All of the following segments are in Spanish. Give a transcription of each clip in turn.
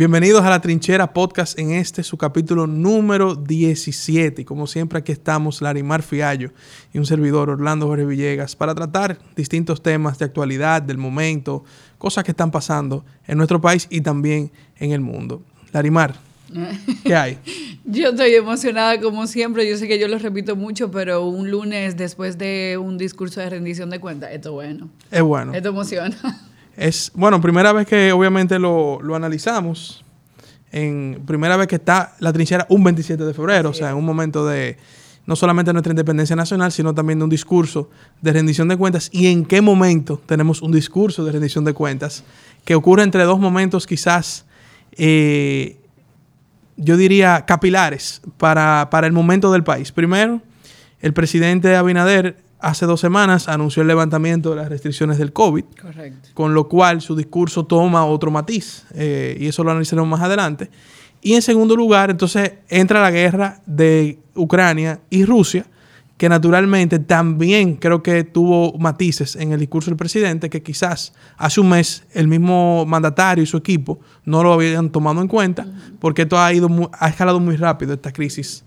Bienvenidos a La Trinchera Podcast en este, su capítulo número 17. Y como siempre, aquí estamos Larimar Fiallo y un servidor, Orlando Jorge Villegas, para tratar distintos temas de actualidad, del momento, cosas que están pasando en nuestro país y también en el mundo. Larimar, ¿qué hay? yo estoy emocionada como siempre. Yo sé que yo lo repito mucho, pero un lunes después de un discurso de rendición de cuentas, esto es bueno. Es bueno. Esto emociona. Es, bueno, primera vez que obviamente lo, lo analizamos. En primera vez que está la trinchera un 27 de febrero, o sea, en un momento de no solamente nuestra independencia nacional, sino también de un discurso de rendición de cuentas. ¿Y en qué momento tenemos un discurso de rendición de cuentas? Que ocurre entre dos momentos quizás, eh, yo diría, capilares para, para el momento del país. Primero, el presidente Abinader hace dos semanas anunció el levantamiento de las restricciones del COVID, Correcto. con lo cual su discurso toma otro matiz, eh, y eso lo analizaremos más adelante. Y en segundo lugar, entonces entra la guerra de Ucrania y Rusia, que naturalmente también creo que tuvo matices en el discurso del presidente, que quizás hace un mes el mismo mandatario y su equipo no lo habían tomado en cuenta, porque esto ha, ido ha escalado muy rápido, esta crisis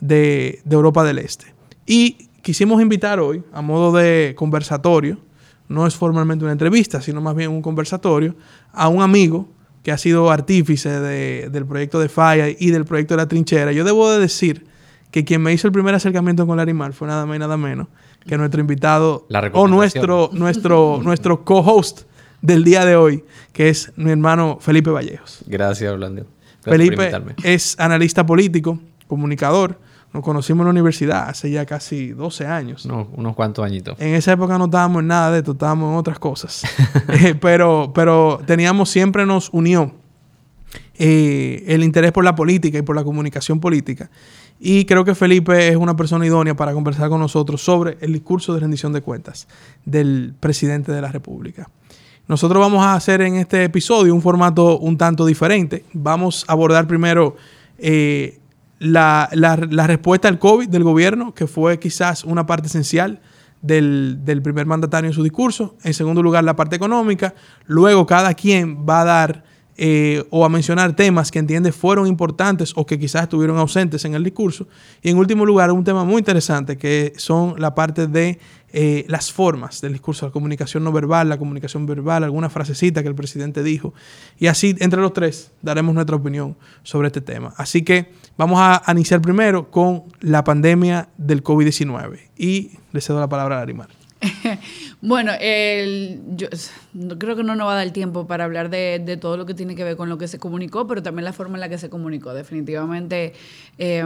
de, de Europa del Este. Y quisimos invitar hoy, a modo de conversatorio, no es formalmente una entrevista, sino más bien un conversatorio, a un amigo que ha sido artífice de, del proyecto de Falla y del proyecto de la trinchera. Yo debo de decir que quien me hizo el primer acercamiento con Larimar fue nada más y nada menos que nuestro invitado o nuestro, nuestro, nuestro co-host del día de hoy, que es mi hermano Felipe Vallejos. Gracias, Orlando. Felipe es analista político, comunicador, nos conocimos en la universidad hace ya casi 12 años. No, unos cuantos añitos. En esa época no estábamos en nada de esto, estábamos en otras cosas. eh, pero, pero teníamos, siempre nos unió eh, el interés por la política y por la comunicación política. Y creo que Felipe es una persona idónea para conversar con nosotros sobre el discurso de rendición de cuentas del presidente de la República. Nosotros vamos a hacer en este episodio un formato un tanto diferente. Vamos a abordar primero eh, la, la, la, respuesta al COVID del gobierno, que fue quizás una parte esencial del, del, primer mandatario en su discurso. En segundo lugar, la parte económica. Luego, cada quien va a dar eh, o a mencionar temas que entiende fueron importantes o que quizás estuvieron ausentes en el discurso. Y en último lugar, un tema muy interesante que son la parte de eh, las formas del discurso, la comunicación no verbal, la comunicación verbal, alguna frasecita que el presidente dijo. Y así, entre los tres, daremos nuestra opinión sobre este tema. Así que vamos a iniciar primero con la pandemia del COVID-19. Y le cedo la palabra a Arimar. bueno, el, yo creo que no nos va a dar tiempo para hablar de, todo lo que tiene que ver con lo que se comunicó, pero también la forma en la que se comunicó. Definitivamente, eh,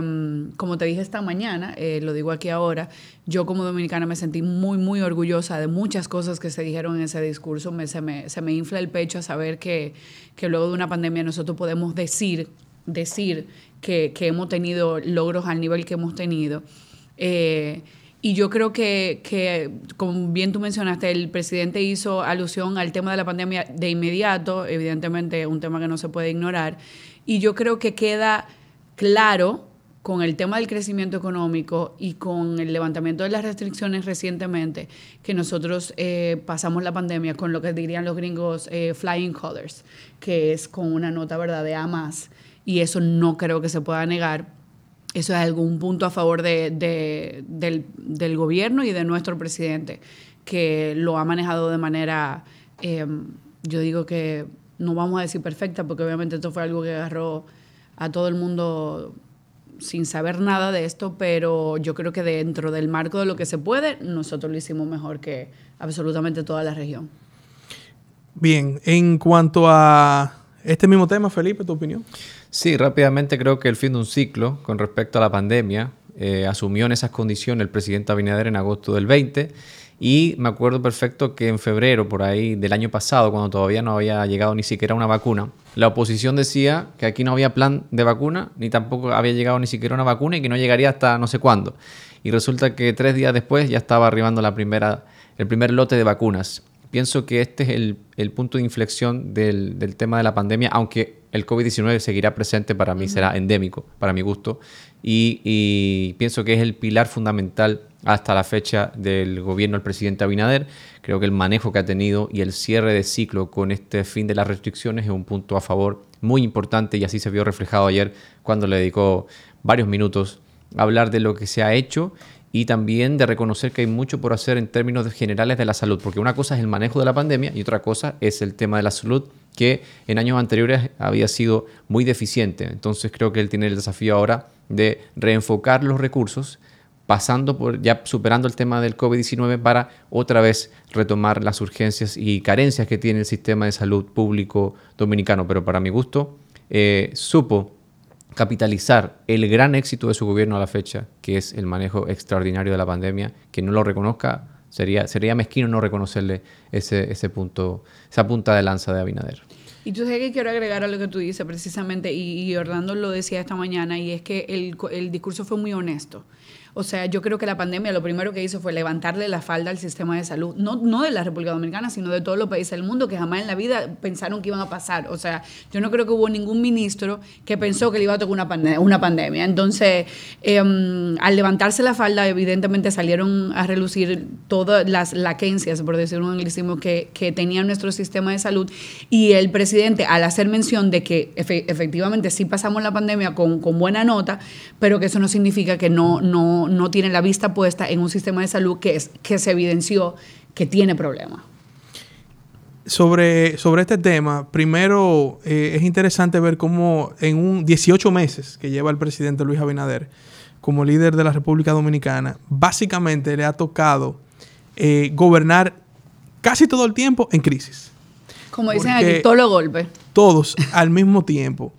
como te dije esta mañana, eh, lo digo aquí ahora, yo como dominicana me sentí muy, muy orgullosa de muchas cosas que se dijeron en ese discurso. Me, se, me, se me infla el pecho a saber que, que luego de una pandemia nosotros podemos decir, decir que, que hemos tenido logros al nivel que hemos tenido. Eh, y yo creo que, que, como bien tú mencionaste, el presidente hizo alusión al tema de la pandemia de inmediato, evidentemente un tema que no se puede ignorar. Y yo creo que queda claro con el tema del crecimiento económico y con el levantamiento de las restricciones recientemente, que nosotros eh, pasamos la pandemia con lo que dirían los gringos eh, flying colors, que es con una nota ¿verdad? de más. Y eso no creo que se pueda negar eso es algún punto a favor de, de, del, gobierno y de nuestro presidente, que lo ha manejado de manera, eh, yo digo que no vamos a decir perfecta, porque obviamente esto fue algo que agarró a todo el mundo sin saber nada de esto, pero yo creo que dentro del marco de lo que se puede, nosotros lo hicimos mejor que absolutamente toda la región. Bien, en cuanto a este mismo tema, Felipe, ¿tu opinión? Sí, rápidamente creo que el fin de un ciclo con respecto a la pandemia eh, asumió en esas condiciones el presidente Abinader en agosto del 20 y me acuerdo perfecto que en febrero, por ahí del año pasado, cuando todavía no había llegado ni siquiera una vacuna, la oposición decía que aquí no había plan de vacuna, ni tampoco había llegado ni siquiera una vacuna y que no llegaría hasta no sé cuándo. Y resulta que tres días después ya estaba arribando la primera, el primer lote de vacunas. Pienso que este es el, el punto de inflexión del, del, tema de la pandemia, aunque el COVID-19 seguirá presente, para mí será endémico, para mi gusto, y, y, pienso que es el pilar fundamental hasta la fecha del gobierno del presidente Abinader. Creo que el manejo que ha tenido y el cierre de ciclo con este fin de las restricciones es un punto a favor muy importante y así se vio reflejado ayer cuando le dedicó varios minutos a hablar de lo que se ha hecho y también de reconocer que hay mucho por hacer en términos generales de la salud, porque una cosa es el manejo de la pandemia y otra cosa es el tema de la salud que en años anteriores había sido muy deficiente. Entonces creo que él tiene el desafío ahora de reenfocar los recursos pasando por, ya superando el tema del COVID-19 para otra vez retomar las urgencias y carencias que tiene el sistema de salud público dominicano. Pero para mi gusto, eh, supo capitalizar el gran éxito de su gobierno a la fecha, que es el manejo extraordinario de la pandemia, que no lo reconozca, sería, sería mezquino no reconocerle ese, ese punto, esa punta de lanza de Abinader. Y tú sabes que quiero agregar a lo que tú dices precisamente, y, Orlando lo decía esta mañana, y es que el, el discurso fue muy honesto. O sea, yo creo que la pandemia lo primero que hizo fue levantarle la falda al sistema de salud, no, no de la República Dominicana, sino de todos los países del mundo que jamás en la vida pensaron que iban a pasar. O sea, yo no creo que hubo ningún ministro que pensó que le iba a tocar una, una pandemia. Entonces, em, al levantarse la falda, evidentemente salieron a relucir todas las laquencias, por decir un anglicismo, que, que tenía nuestro sistema de salud. Y el presidente, al hacer mención de que efectivamente sí pasamos la pandemia con, con buena nota, pero que eso no significa que no, no no, tiene la vista puesta en un sistema de salud que, es, que se evidenció que tiene problemas. Sobre, sobre este tema, primero eh, es interesante ver cómo en un 18 meses que lleva el presidente Luis Abinader como líder de la República Dominicana, básicamente le ha tocado eh, gobernar casi todo el tiempo en crisis. Como dicen aquí, todos los golpes. Todos al mismo tiempo.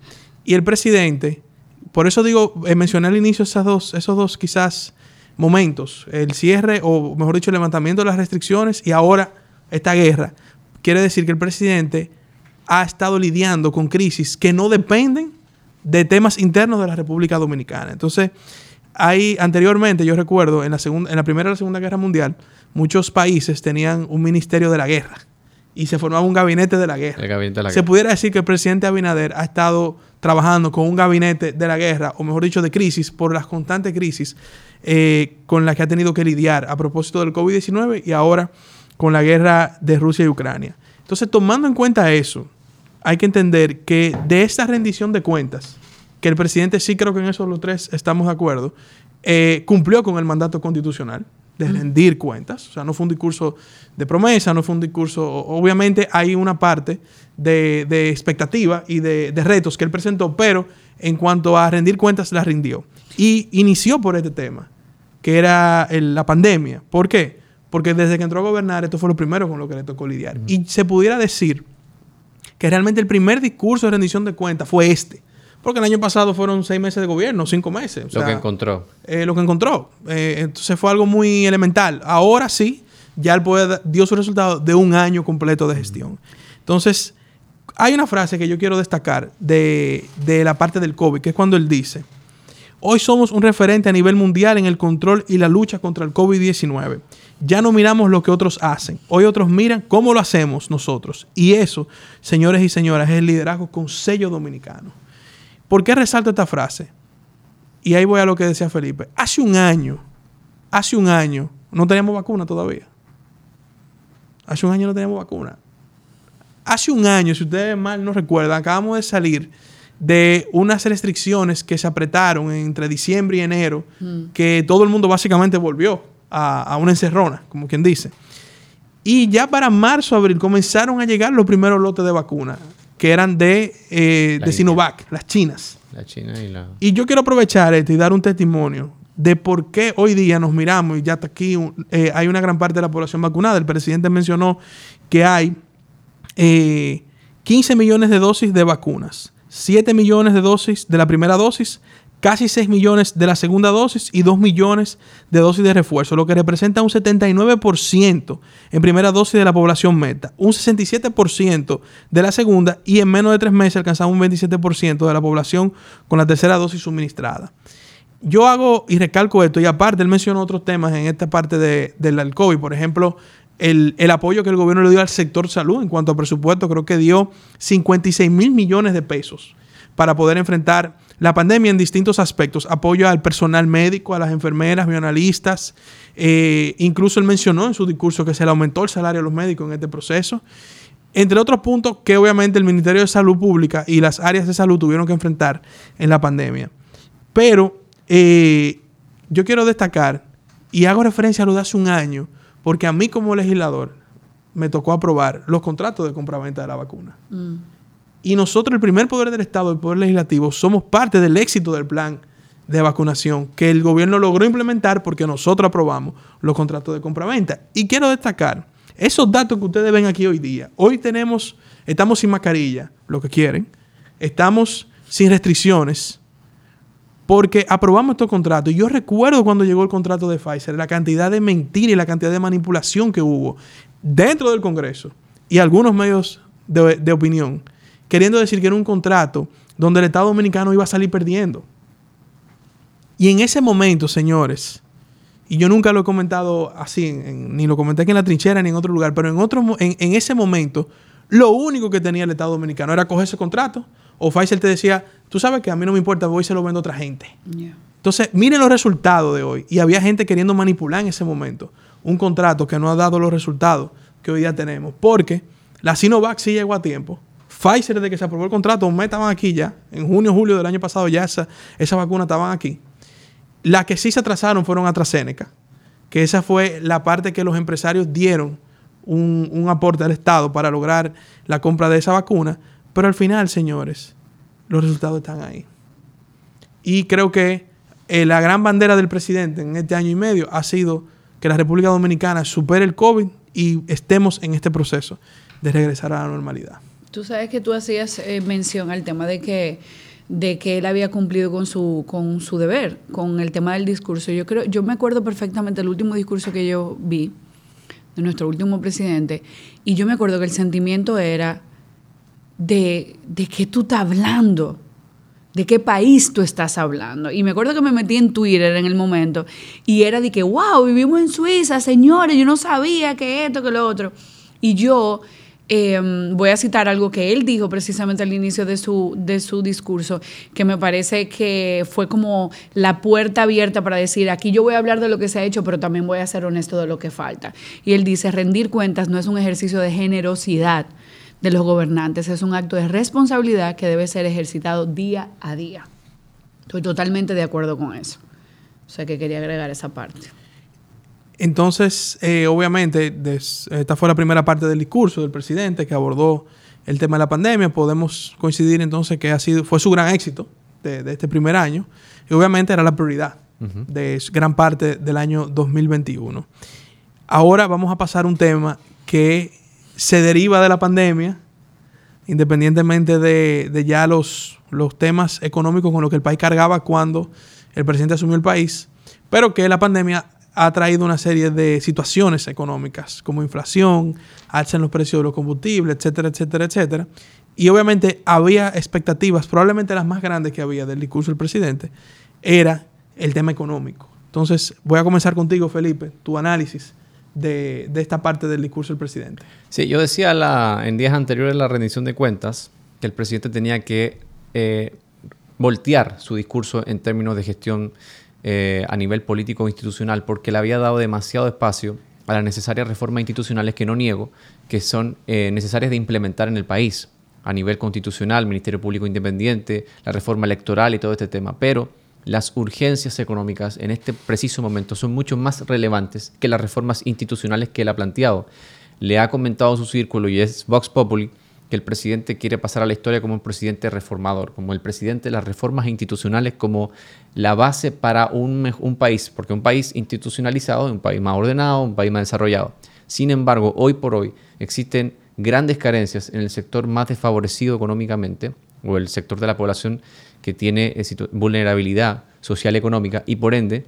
Y el presidente por eso digo, eh, mencioné al inicio esas dos, esos dos quizás momentos, el cierre o mejor dicho el levantamiento de las restricciones y ahora esta guerra. Quiere decir que el presidente ha estado lidiando con crisis que no dependen de temas internos de la República Dominicana. Entonces, hay anteriormente, yo recuerdo, en la, segunda, en la Primera y la Segunda Guerra Mundial, muchos países tenían un ministerio de la guerra y se formaba un gabinete de la guerra. se pudiera decir que el presidente Abinader ha estado trabajando con un gabinete de la guerra, o mejor dicho, de crisis, por las constantes crisis eh, con las que ha tenido que lidiar a propósito del COVID-19 y ahora con la guerra de Rusia y Ucrania. Entonces, tomando en cuenta eso, hay que entender que de esta rendición de cuentas, que el presidente sí creo que en eso los tres estamos de acuerdo, eh, cumplió con el mandato constitucional de rendir cuentas. O sea, no fue un discurso de promesa, no fue un discurso... Obviamente hay una parte de, expectativa y de, retos que él presentó, pero en cuanto a rendir cuentas, la rindió. Y inició por este tema, que era la pandemia. ¿Por qué? Porque desde que entró a gobernar, esto fue lo primero con lo que le tocó lidiar. Y se pudiera decir que realmente el primer discurso de rendición de cuentas fue este porque el año pasado fueron seis meses de gobierno, cinco meses. lo que encontró. Eh, lo que encontró. Eh, entonces fue algo muy elemental. Ahora sí, ya el poder dio su resultado de un año completo de gestión. Entonces, hay una frase que yo quiero destacar de, de la parte del COVID, que es cuando él dice, hoy somos un referente a nivel mundial en el control y la lucha contra el COVID-19. Ya no miramos lo que otros hacen, hoy otros miran cómo lo hacemos nosotros. Y eso, señores y señoras, es el liderazgo con sello dominicano. ¿Por qué resalto esta frase? Y ahí voy a lo que decía Felipe. Hace un año, hace un año, no teníamos vacuna todavía. Hace un año no teníamos vacuna. Hace un año, si ustedes mal no recuerdan, acabamos de salir de unas restricciones que se apretaron entre diciembre y enero, mm. que todo el mundo básicamente volvió a, a, una encerrona, como quien dice. Y ya para marzo, abril, comenzaron a llegar los primeros lotes de vacunas que eran de, eh, de Sinovac, las chinas. La China y la... Y yo quiero aprovechar esto y dar un testimonio de por qué hoy día nos miramos y ya está aquí, eh, hay una gran parte de la población vacunada. El presidente mencionó que hay 15 eh, millones de dosis de vacunas, 7 millones de dosis de la primera dosis, casi 6 millones de la segunda dosis y 2 millones de dosis de refuerzo, lo que representa un 79% en primera dosis de la población meta, un 67% de la segunda y en menos de tres meses alcanzamos un 27% de la población con la tercera dosis suministrada. Yo hago y recalco esto y aparte él mencionó otros temas en esta parte de, del COVID, por ejemplo, el, el, apoyo que el gobierno le dio al sector salud en cuanto a presupuesto, creo que dio 56 mil millones de pesos para poder enfrentar la pandemia en distintos aspectos, apoyo al personal médico, a las enfermeras, bioanalistas, eh, incluso él mencionó en su discurso que se le aumentó el salario a los médicos en este proceso, entre otros puntos que obviamente el Ministerio de Salud Pública y las áreas de salud tuvieron que enfrentar en la pandemia. Pero eh, yo quiero destacar, y hago referencia a lo de hace un año, porque a mí como legislador me tocó aprobar los contratos de compraventa de la vacuna. Mm. Y nosotros, el primer poder del Estado, el poder legislativo, somos parte del éxito del plan de vacunación que el gobierno logró implementar porque nosotros aprobamos los contratos de compraventa. Y quiero destacar esos datos que ustedes ven aquí hoy día. Hoy tenemos, estamos sin mascarilla, lo que quieren. Estamos sin restricciones porque aprobamos estos contratos. Y yo recuerdo cuando llegó el contrato de Pfizer, la cantidad de mentira y la cantidad de manipulación que hubo dentro del Congreso y algunos medios de, de opinión queriendo decir que era un contrato donde el Estado Dominicano iba a salir perdiendo. Y en ese momento, señores, y yo nunca lo he comentado así, ni lo comenté aquí en la trinchera ni en otro lugar, pero en, otro, en, ese momento, lo único que tenía el Estado Dominicano era coger ese contrato. O Pfizer te decía, tú sabes que a mí no me importa, voy y se lo vendo a otra gente. Entonces, miren los resultados de hoy. Y había gente queriendo manipular en ese momento un contrato que no ha dado los resultados que hoy día tenemos. Porque la Sinovac sí llegó a tiempo. Pfizer, desde que se aprobó el contrato, un estaban aquí ya. En junio, julio del año pasado ya esa, esa vacuna estaban aquí. Las que sí se atrasaron fueron AstraZeneca, que esa fue la parte que los empresarios dieron un, aporte al Estado para lograr la compra de esa vacuna. Pero al final, señores, los resultados están ahí. Y creo que eh, la gran bandera del presidente en este año y medio ha sido que la República Dominicana supere el COVID y estemos en este proceso de regresar a la normalidad. Tú sabes que tú hacías eh, mención al tema de que de que él había cumplido con su con su deber, con el tema del discurso. Yo creo, yo me acuerdo perfectamente el último discurso que yo vi de nuestro último presidente y yo me acuerdo que el sentimiento era de de qué tú estás hablando. ¿De qué país tú estás hablando? Y me acuerdo que me metí en Twitter en el momento y era de que, wow, vivimos en Suiza, señores, yo no sabía que esto, que lo otro. Y yo Em, voy a citar algo que él dijo precisamente al inicio de su, de su discurso, que me parece que fue como la puerta abierta para decir, aquí yo voy a hablar de lo que se ha hecho, pero también voy a ser honesto de lo que falta. Y él dice, rendir cuentas no es un ejercicio de generosidad de los gobernantes, es un acto de responsabilidad que debe ser ejercitado día a día. Estoy totalmente de acuerdo con eso. O sea que quería agregar esa parte. Entonces, eh, obviamente, esta fue la primera parte del discurso del presidente que abordó el tema de la pandemia. Podemos coincidir entonces que ha sido, fue su gran éxito de, este primer año y obviamente era la prioridad de gran parte del año 2021. Ahora vamos a pasar a un tema que se deriva de la pandemia, independientemente de, de ya los, los temas económicos con los que el país cargaba cuando el presidente asumió el país, pero que la pandemia ha traído una serie de situaciones económicas, como inflación, alza en los precios de los combustibles, etcétera, etcétera, etcétera. Y obviamente había expectativas, probablemente las más grandes que había del discurso del presidente, era el tema económico. Entonces, voy a comenzar contigo, Felipe, tu análisis de, esta parte del discurso del presidente. Sí, yo decía en días anteriores la rendición de cuentas que el presidente tenía que eh, voltear su discurso en términos de gestión eh, a nivel político institucional porque le había dado demasiado espacio a las necesarias reformas institucionales que no niego, que son eh, necesarias de implementar en el país a nivel constitucional, Ministerio Público Independiente, la reforma electoral y todo este tema. Pero las urgencias económicas en este preciso momento son mucho más relevantes que las reformas institucionales que él ha planteado. Le ha comentado su círculo y es Vox Populi que el presidente quiere pasar a la historia como un presidente reformador, como el presidente de las reformas institucionales, como la base para un, país, porque un país institucionalizado es un país más ordenado, un país más desarrollado. Sin embargo, hoy por hoy existen grandes carencias en el sector más desfavorecido económicamente, o el sector de la población que tiene eh, vulnerabilidad social y económica, y por ende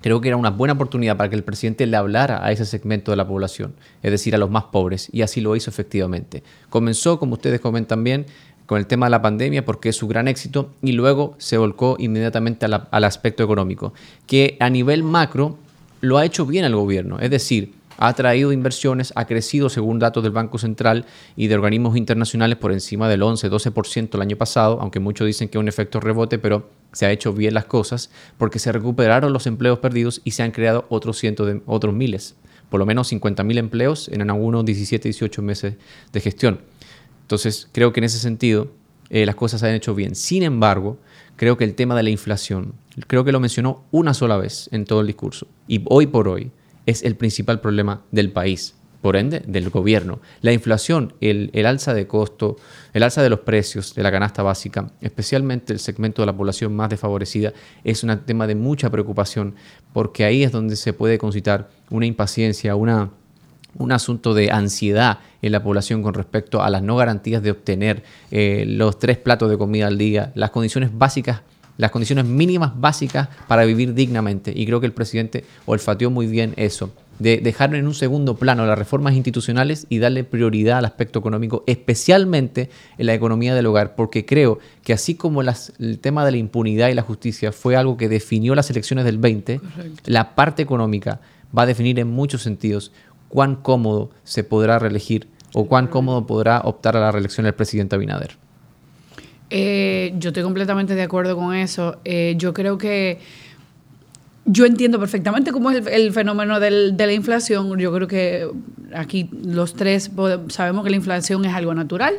creo que era una buena oportunidad para que el presidente le hablara a ese segmento de la población, es decir, a los más pobres, y así lo hizo efectivamente. Comenzó, como ustedes comentan bien, con el tema de la pandemia porque es su gran éxito y luego se volcó inmediatamente al aspecto económico, que a nivel macro lo ha hecho bien el gobierno, es decir, ha traído inversiones, ha crecido según datos del Banco Central y de organismos internacionales por encima del 11-12% el año pasado, aunque muchos dicen que es un efecto rebote, pero se ha hecho bien las cosas porque se recuperaron los empleos perdidos y se han creado otros cientos de otros miles, por lo menos 50.000 empleos en algunos 17, 18 meses de gestión. Entonces, creo que en ese sentido eh, las cosas se han hecho bien. Sin embargo, creo que el tema de la inflación, creo que lo mencionó una sola vez en todo el discurso. Y hoy por hoy es el principal problema del país, por ende, del gobierno. La inflación, el, alza de costo, el alza de los precios de la canasta básica, especialmente el segmento de la población más desfavorecida, es un tema de mucha preocupación, porque ahí es donde se puede concitar una impaciencia, una, un asunto de ansiedad en la población con respecto a las no garantías de obtener eh, los tres platos de comida al día, las condiciones básicas las condiciones mínimas básicas para vivir dignamente. Y creo que el presidente olfateó muy bien eso, de dejar en un segundo plano las reformas institucionales y darle prioridad al aspecto económico, especialmente en la economía del hogar, porque creo que así como el tema de la impunidad y la justicia fue algo que definió las elecciones del 20, la parte económica va a definir en muchos sentidos cuán cómodo se podrá reelegir o cuán cómodo podrá optar a la reelección el presidente Abinader. Eh, yo estoy completamente de acuerdo con eso. Eh, yo creo que yo entiendo perfectamente cómo es el, fenómeno de la inflación. Yo creo que aquí los tres sabemos que la inflación es algo natural,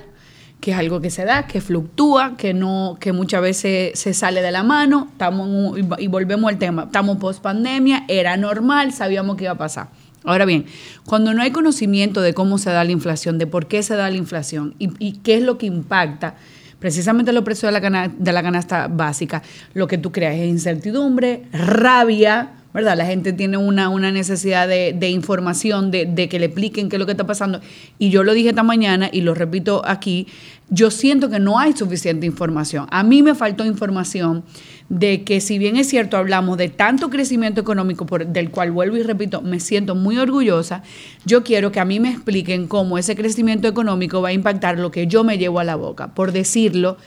que es algo que se da, que fluctúa, que no, que muchas veces se sale de la mano. Estamos y volvemos al tema. Estamos post pandemia, era normal, sabíamos que iba a pasar. Ahora bien, cuando no hay conocimiento de cómo se da la inflación, de por qué se da la inflación y qué es lo que impacta, precisamente los precios de la, de la canasta básica, lo que tú creas es incertidumbre, rabia, ¿verdad? La gente tiene una, una necesidad de, de información, de, de, que le expliquen qué es lo que está pasando. Y yo lo dije esta mañana y lo repito aquí, yo siento que no hay suficiente información. A mí me faltó información de que si bien es cierto hablamos de tanto crecimiento económico por, del cual vuelvo y repito, me siento muy orgullosa, yo quiero que a mí me expliquen cómo ese crecimiento económico va a impactar lo que yo me llevo a la boca, por decirlo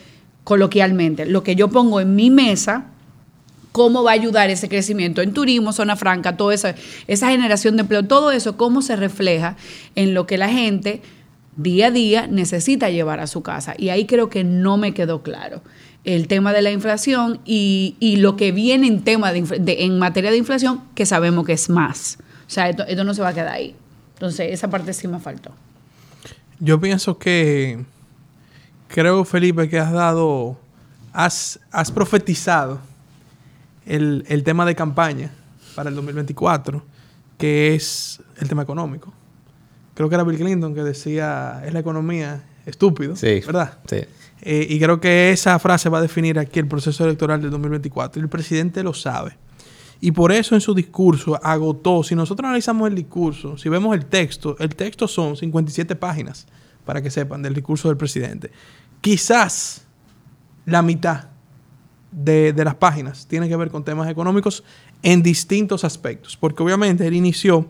coloquialmente, lo que yo pongo en mi mesa cómo va a ayudar ese crecimiento en turismo, zona franca, toda esa, esa generación de empleo, todo eso, cómo se refleja en lo que la gente día a día necesita llevar a su casa. Y ahí creo que no me quedó claro el tema de la inflación y, lo que viene en, tema de, en materia de inflación, que sabemos que es más. O sea, esto, esto, no se va a quedar ahí. Entonces, esa parte sí me faltó. Yo pienso que, creo, Felipe, que has dado, has, has profetizado el, tema de campaña para el 2024, que es el tema económico. Creo que era Bill Clinton que decía, es la economía estúpido, sí, ¿verdad? Sí. Eh, y creo que esa frase va a definir aquí el proceso electoral del 2024. Y el presidente lo sabe. Y por eso en su discurso agotó, si nosotros analizamos el discurso, si vemos el texto, el texto son 57 páginas, para que sepan, del discurso del presidente. Quizás la mitad de, las páginas tiene que ver con temas económicos en distintos aspectos, porque obviamente él inició,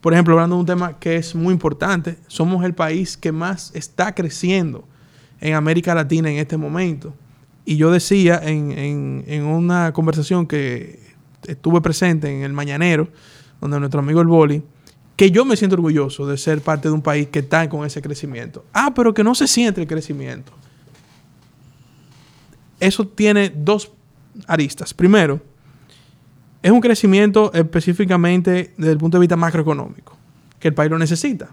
por ejemplo, hablando de un tema que es muy importante, somos el país que más está creciendo en América Latina en este momento. Y yo decía en, en una conversación que estuve presente en el Mañanero, donde nuestro amigo el Boli, que yo me siento orgulloso de ser parte de un país que está con ese crecimiento. Ah, pero que no se siente el crecimiento eso tiene dos aristas. Primero, es un crecimiento específicamente desde el punto de vista macroeconómico, que el país lo necesita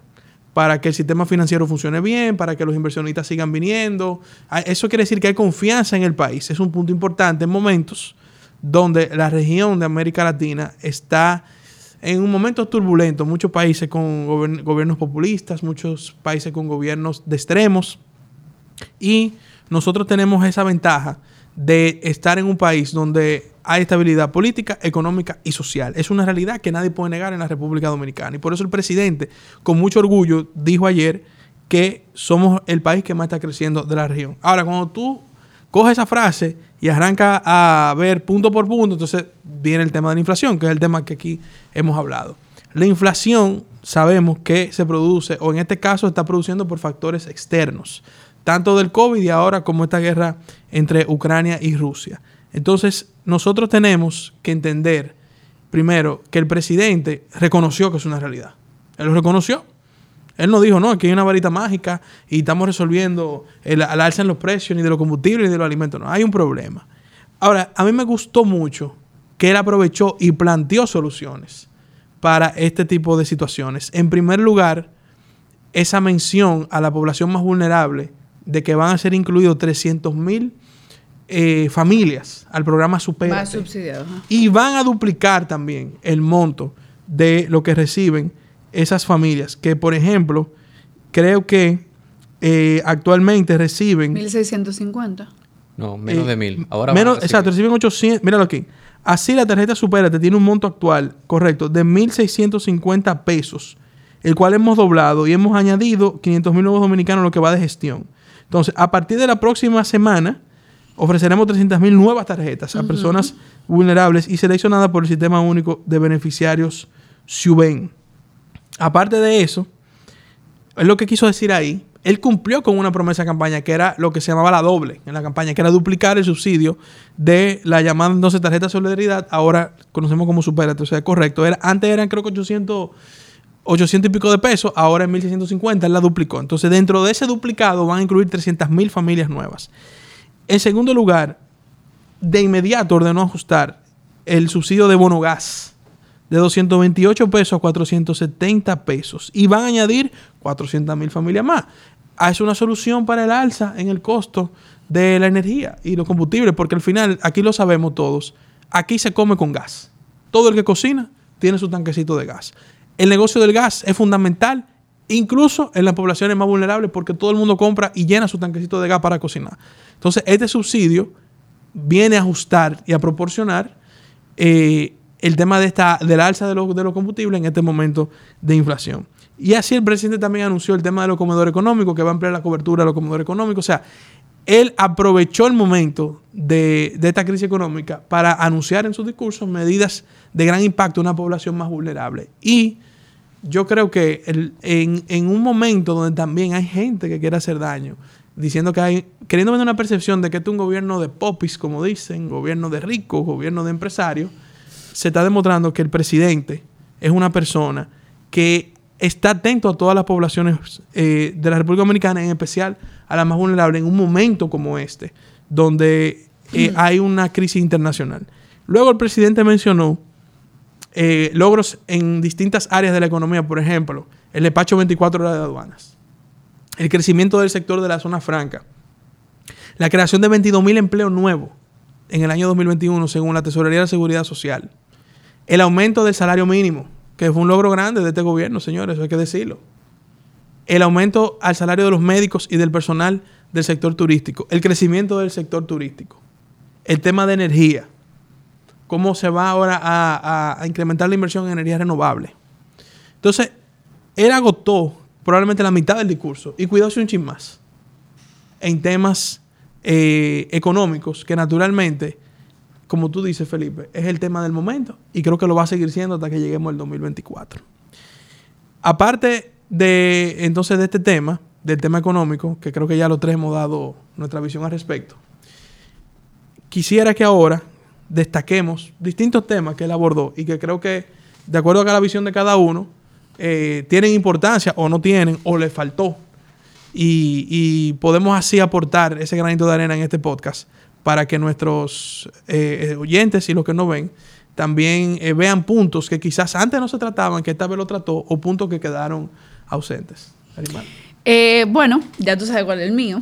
para que el sistema financiero funcione bien, para que los inversionistas sigan viniendo. Ah, eso quiere decir que hay confianza en el país. Es un punto importante en momentos donde la región de América Latina está en un momento turbulento. Muchos países con gobiernos populistas, muchos países con gobiernos de extremos. Y nosotros tenemos esa ventaja de estar en un país donde hay estabilidad política, económica y social. Es una realidad que nadie puede negar en la República Dominicana. Y por eso el presidente, con mucho orgullo, dijo ayer que somos el país que más está creciendo de la región. Ahora, cuando tú coges esa frase y arranca a ver punto por punto, entonces viene el tema de la inflación, que es el tema que aquí hemos hablado. La inflación sabemos que se produce, o en este caso está produciendo por factores externos tanto del COVID y ahora como esta guerra entre Ucrania y Rusia. Entonces, nosotros tenemos que entender, primero, que el presidente reconoció que es una realidad. Él lo reconoció. Él no dijo, no, aquí hay una varita mágica y estamos resolviendo el, alza en los precios, ni de los combustibles, ni de los alimentos. No, hay un problema. Ahora, a mí me gustó mucho que él aprovechó y planteó soluciones para este tipo de situaciones. En primer lugar, esa mención a la población más vulnerable de que van a ser incluidos 300 mil eh, familias al programa Super. Más subsidiado. Y van a duplicar también el monto de lo que reciben esas familias, que por ejemplo, creo que eh, actualmente reciben... 1.650. No, menos de mil. Ahora menos, exacto, reciben 800. Míralo aquí. Así la tarjeta Supérate tiene un monto actual, correcto, de 1.650 pesos, el cual hemos doblado y hemos añadido 500 mil nuevos dominicanos lo que va de gestión. Entonces, a partir de la próxima semana, ofreceremos 300 mil nuevas tarjetas a personas vulnerables y seleccionadas por el Sistema Único de Beneficiarios SUBEN. Aparte de eso, es lo que quiso decir ahí, él cumplió con una promesa de campaña que era lo que se llamaba la doble en la campaña, que era duplicar el subsidio de la llamada entonces tarjeta de solidaridad, ahora conocemos como Superate, o sea, correcto. Era, antes eran creo que 800, 800 y pico de pesos, ahora es 1650, él la duplicó. Entonces dentro de ese duplicado van a incluir 300 mil familias nuevas. En segundo lugar, de inmediato ordenó ajustar el subsidio de bono gas de 228 pesos a 470 pesos. Y van a añadir 400 mil familias más. Ah, es una solución para el alza en el costo de la energía y los combustibles, porque al final, aquí lo sabemos todos, aquí se come con gas. Todo el que cocina tiene su tanquecito de gas. El negocio del gas es fundamental, incluso en las poblaciones más vulnerables, porque todo el mundo compra y llena su tanquecito de gas para cocinar. Entonces, este subsidio viene a ajustar y a proporcionar eh, el tema de esta, del alza de los, de combustibles en este momento de inflación. Y así el presidente también anunció el tema de los comedores económicos, que va a ampliar la cobertura de los comedores económicos. O sea, él aprovechó el momento de, esta crisis económica para anunciar en sus discursos medidas de gran impacto a una población más vulnerable. Y yo creo que en, en, un momento donde también hay gente que quiere hacer daño, diciendo que hay, queriendo vender una percepción de que este es un gobierno de popis, como dicen, gobierno de ricos, gobierno de empresarios, se está demostrando que el presidente es una persona que está atento a todas las poblaciones eh, de la República Dominicana, en especial a las más vulnerables, en un momento como este, donde eh, hay una crisis internacional. Luego el presidente mencionó eh, logros en distintas áreas de la economía, por ejemplo, el despacho 24 horas de aduanas, el crecimiento del sector de la zona franca, la creación de 22 mil empleos nuevos en el año 2021, según la Tesorería de la Seguridad Social, el aumento del salario mínimo, que fue un logro grande de este gobierno, señores, eso hay que decirlo. El aumento al salario de los médicos y del personal del sector turístico. El crecimiento del sector turístico. El tema de energía. Cómo se va ahora a, incrementar la inversión en energía renovable. Entonces, él agotó probablemente la mitad del discurso y cuidóse un chin más en temas eh, económicos que naturalmente como tú dices, Felipe, es el tema del momento y creo que lo va a seguir siendo hasta que lleguemos al 2024. Aparte de entonces de este tema, del tema económico, que creo que ya los tres hemos dado nuestra visión al respecto, quisiera que ahora destaquemos distintos temas que él abordó y que creo que, de acuerdo a la visión de cada uno, eh, tienen importancia o no tienen o le faltó. y podemos así aportar ese granito de arena en este podcast para que nuestros eh, oyentes y los que no ven también eh, vean puntos que quizás antes no se trataban, que esta vez lo trató, o puntos que quedaron ausentes. Eh, bueno, ya tú sabes cuál es el mío.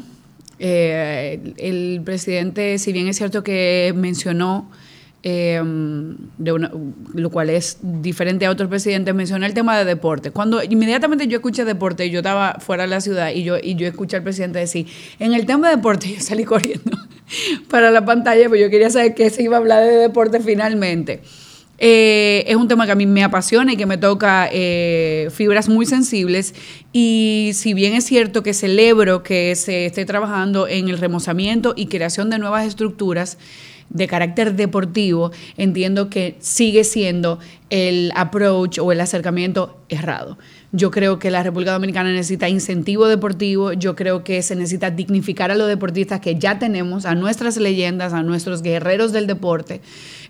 El presidente, si bien es cierto que mencionó Em, de lo cual es diferente a otros presidentes, mencionó el tema de deporte. Cuando inmediatamente yo escuché deporte, yo estaba fuera de la ciudad y yo, y yo escuché al presidente decir, en el tema de deporte yo salí corriendo para la pantalla, porque yo quería saber qué se iba a hablar de deporte finalmente. Eh, es un tema que a mí me apasiona y que me toca eh, fibras muy sensibles. Y si bien es cierto que celebro que se esté trabajando en el remozamiento y creación de nuevas estructuras, de carácter deportivo, entiendo que sigue siendo el approach o el acercamiento errado. Yo creo que la República Dominicana necesita incentivo deportivo. Yo creo que se necesita dignificar a los deportistas que ya tenemos, a nuestras leyendas, a nuestros guerreros del deporte.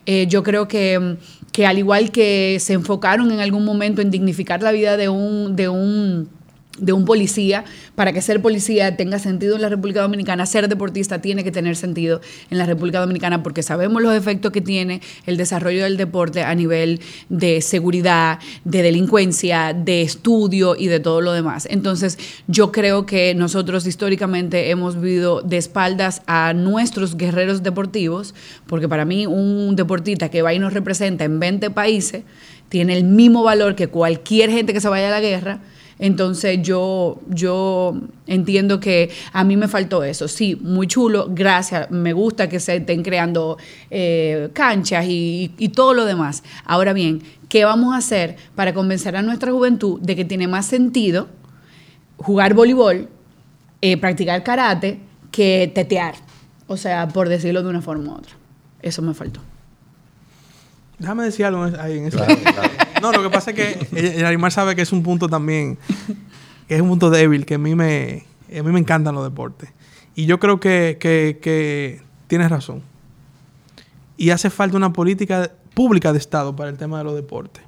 Eh, yo creo que, que al igual que se enfocaron en algún momento en dignificar la vida de un, de un de un policía, para que ser policía tenga sentido en la República Dominicana, ser deportista tiene que tener sentido en la República Dominicana porque sabemos los efectos que tiene el desarrollo del deporte a nivel de seguridad, de delincuencia, de estudio y de todo lo demás. Entonces, yo creo que nosotros históricamente hemos vivido de espaldas a nuestros guerreros deportivos, porque para mí un deportista que va y nos representa en 20 países tiene el mismo valor que cualquier gente que se vaya a la guerra entonces yo, yo entiendo que a mí me faltó eso. Sí, muy chulo, gracias, me gusta que se estén creando eh, canchas y, todo lo demás. Ahora bien, ¿qué vamos a hacer para convencer a nuestra juventud de que tiene más sentido jugar voleibol, eh, practicar karate, que tetear? O sea, por decirlo de una forma u otra. Eso me faltó. Déjame decir algo ahí en ese No, lo que pasa es que el animal sabe que es un punto también, que es un punto débil, que a mí me, a mí me encantan los deportes. Y yo creo que, que, tienes razón. Y hace falta una política pública de Estado para el tema de los deportes.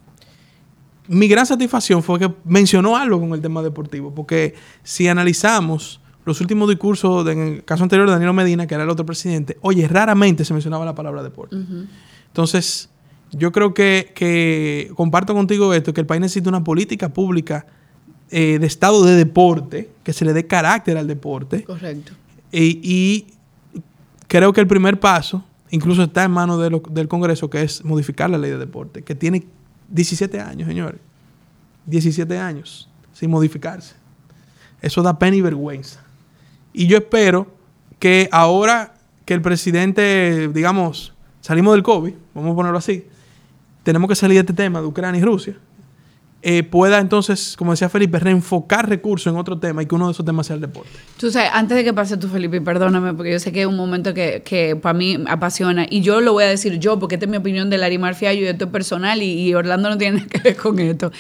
Mi gran satisfacción fue que mencionó algo con el tema deportivo, porque si analizamos los últimos discursos, en el caso anterior de Danilo Medina, que era el otro presidente, oye, raramente se mencionaba la palabra deporte. Entonces, yo creo que, comparto contigo esto, que el país necesita una política pública eh, de estado de deporte, que se le dé carácter al deporte. Correcto. Y, creo que el primer paso, incluso está en manos del Congreso, que es modificar la ley de deporte, que tiene 17 años, señores. 17 años sin modificarse. Eso da pena y vergüenza. Y yo espero que ahora que el presidente, digamos, salimos del COVID, vamos a ponerlo así, tenemos que salir de este tema de Ucrania y Rusia, eh, pueda entonces, como decía Felipe, reenfocar recursos en otro tema y que uno de esos temas sea el deporte. Tú sabes, antes de que pase tú, Felipe, perdóname, porque yo sé que es un momento que, que para mí apasiona, y yo lo voy a decir yo, porque esta es mi opinión de Larimar Fiallo y esto es personal, y, Orlando no tiene nada que ver con esto.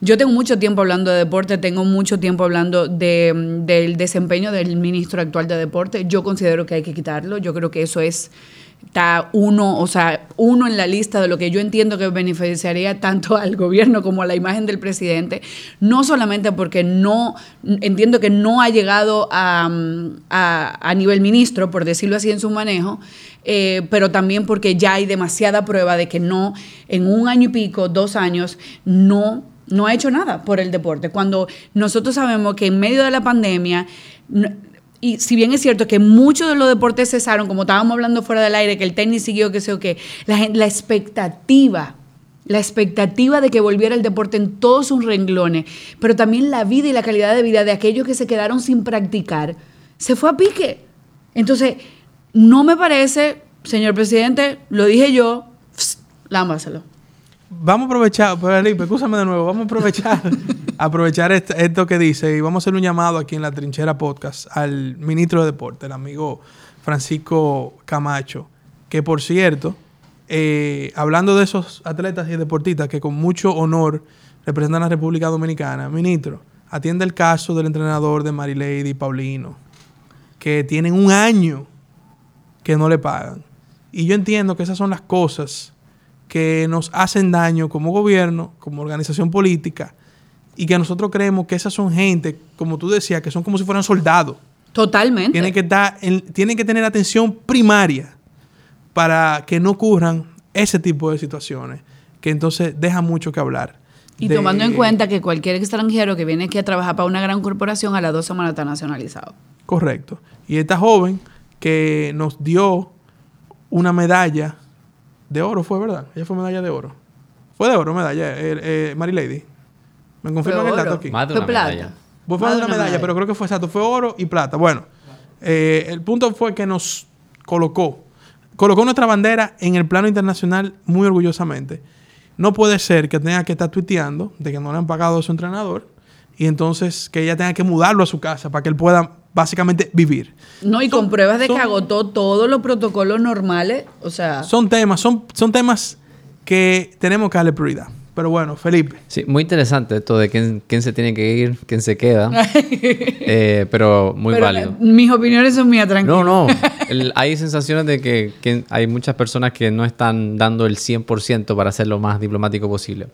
Yo tengo mucho tiempo hablando de deporte, tengo mucho tiempo hablando de, del desempeño del ministro actual de deporte. Yo considero que hay que quitarlo, yo creo que eso es está uno, o sea, uno en la lista de lo que yo entiendo que beneficiaría tanto al gobierno como a la imagen del presidente, no solamente porque no, entiendo que no ha llegado a, a, nivel ministro, por decirlo así, en su manejo, eh, pero también porque ya hay demasiada prueba de que no, en un año y pico, dos años, no no ha hecho nada por el deporte. Cuando nosotros sabemos que en medio de la pandemia y si bien es cierto que muchos de los deportes cesaron, como estábamos hablando fuera del aire, que el tenis siguió, que sé o qué, la, expectativa, la expectativa de que volviera el deporte en todos sus renglones, pero también la vida y la calidad de vida de aquellos que se quedaron sin practicar, se fue a pique. Entonces, no me parece, señor presidente, lo dije yo, lámbaselo vamos a aprovechar, Felipe, escúchame de nuevo, vamos a aprovechar, aprovechar esto, que dice y vamos a hacer un llamado aquí en la Trinchera Podcast al ministro de Deporte, el amigo Francisco Camacho, que por cierto, eh, hablando de esos atletas y deportistas que con mucho honor representan a la República Dominicana, ministro, atiende el caso del entrenador de Marilady Paulino, que tienen un año que no le pagan. Y yo entiendo que esas son las cosas que nos hacen daño como gobierno, como organización política, y que nosotros creemos que esas son gente, como tú decías, que son como si fueran soldados. Totalmente. Tienen que, estar tienen que tener atención primaria para que no ocurran ese tipo de situaciones, que entonces deja mucho que hablar. Y tomando en cuenta que cualquier extranjero que viene aquí a trabajar para una gran corporación a las dos semanas está nacionalizado. Correcto. Y esta joven que nos dio una medalla de oro fue, ¿verdad? Ella fue medalla de oro. Fue de oro medalla, eh, eh Mary Lady. Me confirman el dato aquí. Más de una medalla. Fue más de una medalla, pero creo que fue exacto. Fue oro y plata. Bueno, eh, el punto fue que nos colocó, colocó nuestra bandera en el plano internacional muy orgullosamente. No puede ser que tenga que estar tuiteando de que no le han pagado a su entrenador y entonces que ella tenga que mudarlo a su casa para que él pueda básicamente vivir. No, y con pruebas de que agotó todos los protocolos normales, o sea... Son temas, son, son temas que tenemos que darle prioridad. Pero bueno, Felipe. Sí, muy interesante esto de quién, quién se tiene que ir, quién se queda. Eh, pero muy válido. Mis opiniones son mías, tranquilo. No, no. hay sensaciones de que, que, hay muchas personas que no están dando el 100% para ser lo más diplomático posible.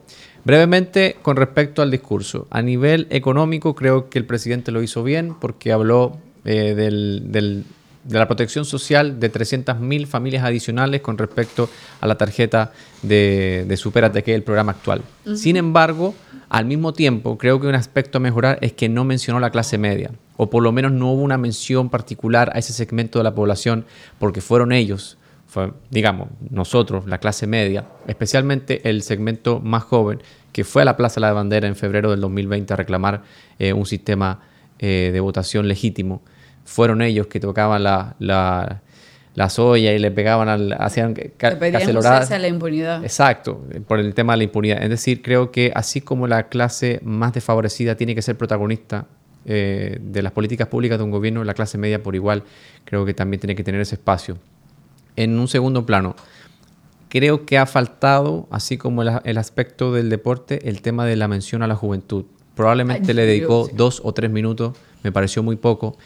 Brevemente, con respecto al discurso. A nivel económico, creo que el presidente lo hizo bien porque habló eh, del, del de la protección social de 300.000 familias adicionales con respecto a la tarjeta de, de Superate, que es el programa actual. Sin embargo, al mismo tiempo, creo que un aspecto a mejorar es que no mencionó la clase media, o por lo menos no hubo una mención particular a ese segmento de la población, porque fueron ellos, digamos, nosotros, la clase media, especialmente el segmento más joven, que fue a la Plaza de la Bandera en febrero del 2020 a reclamar eh, un sistema eh, de votación legítimo fueron ellos que tocaban la, la, la soya y le pegaban al. hacían caceloradas. la impunidad. Exacto, por el tema de la impunidad. Es decir, creo que así como la clase más desfavorecida tiene que ser protagonista eh, de las políticas públicas de un gobierno, la clase media por igual creo que también tiene que tener ese espacio. En un segundo plano, creo que ha faltado, así como el, aspecto del deporte, el tema de la mención a la juventud. Probablemente le dedicó dos o tres minutos, me pareció muy poco.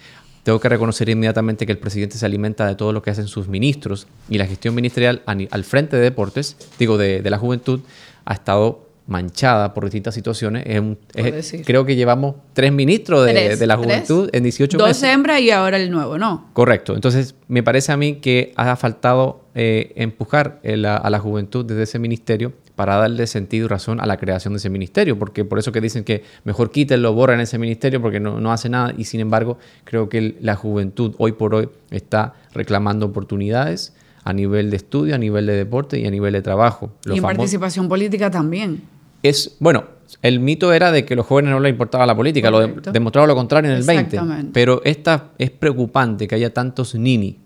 Tengo que reconocer inmediatamente que el presidente se alimenta de todo lo que hacen sus ministros y la gestión ministerial al frente de deportes, digo, de, la juventud, ha estado manchada por distintas situaciones. creo que llevamos tres ministros de, la juventud en 18 Dos meses. Dos hembras y ahora el nuevo, ¿no? Correcto. Entonces, me parece a mí que ha faltado eh, empujar a la juventud desde ese ministerio para darle sentido y razón a la creación de ese ministerio, porque por eso que dicen que mejor quítenlo, borren ese ministerio porque no, no hace nada y sin embargo creo que la juventud hoy por hoy está reclamando oportunidades a nivel de estudio, a nivel de deporte y a nivel de trabajo. y en participación política también. Es, bueno, el mito era de que a los jóvenes no les importaba la política, lo demostraba lo contrario en el 20. Pero esta es preocupante que haya tantos nini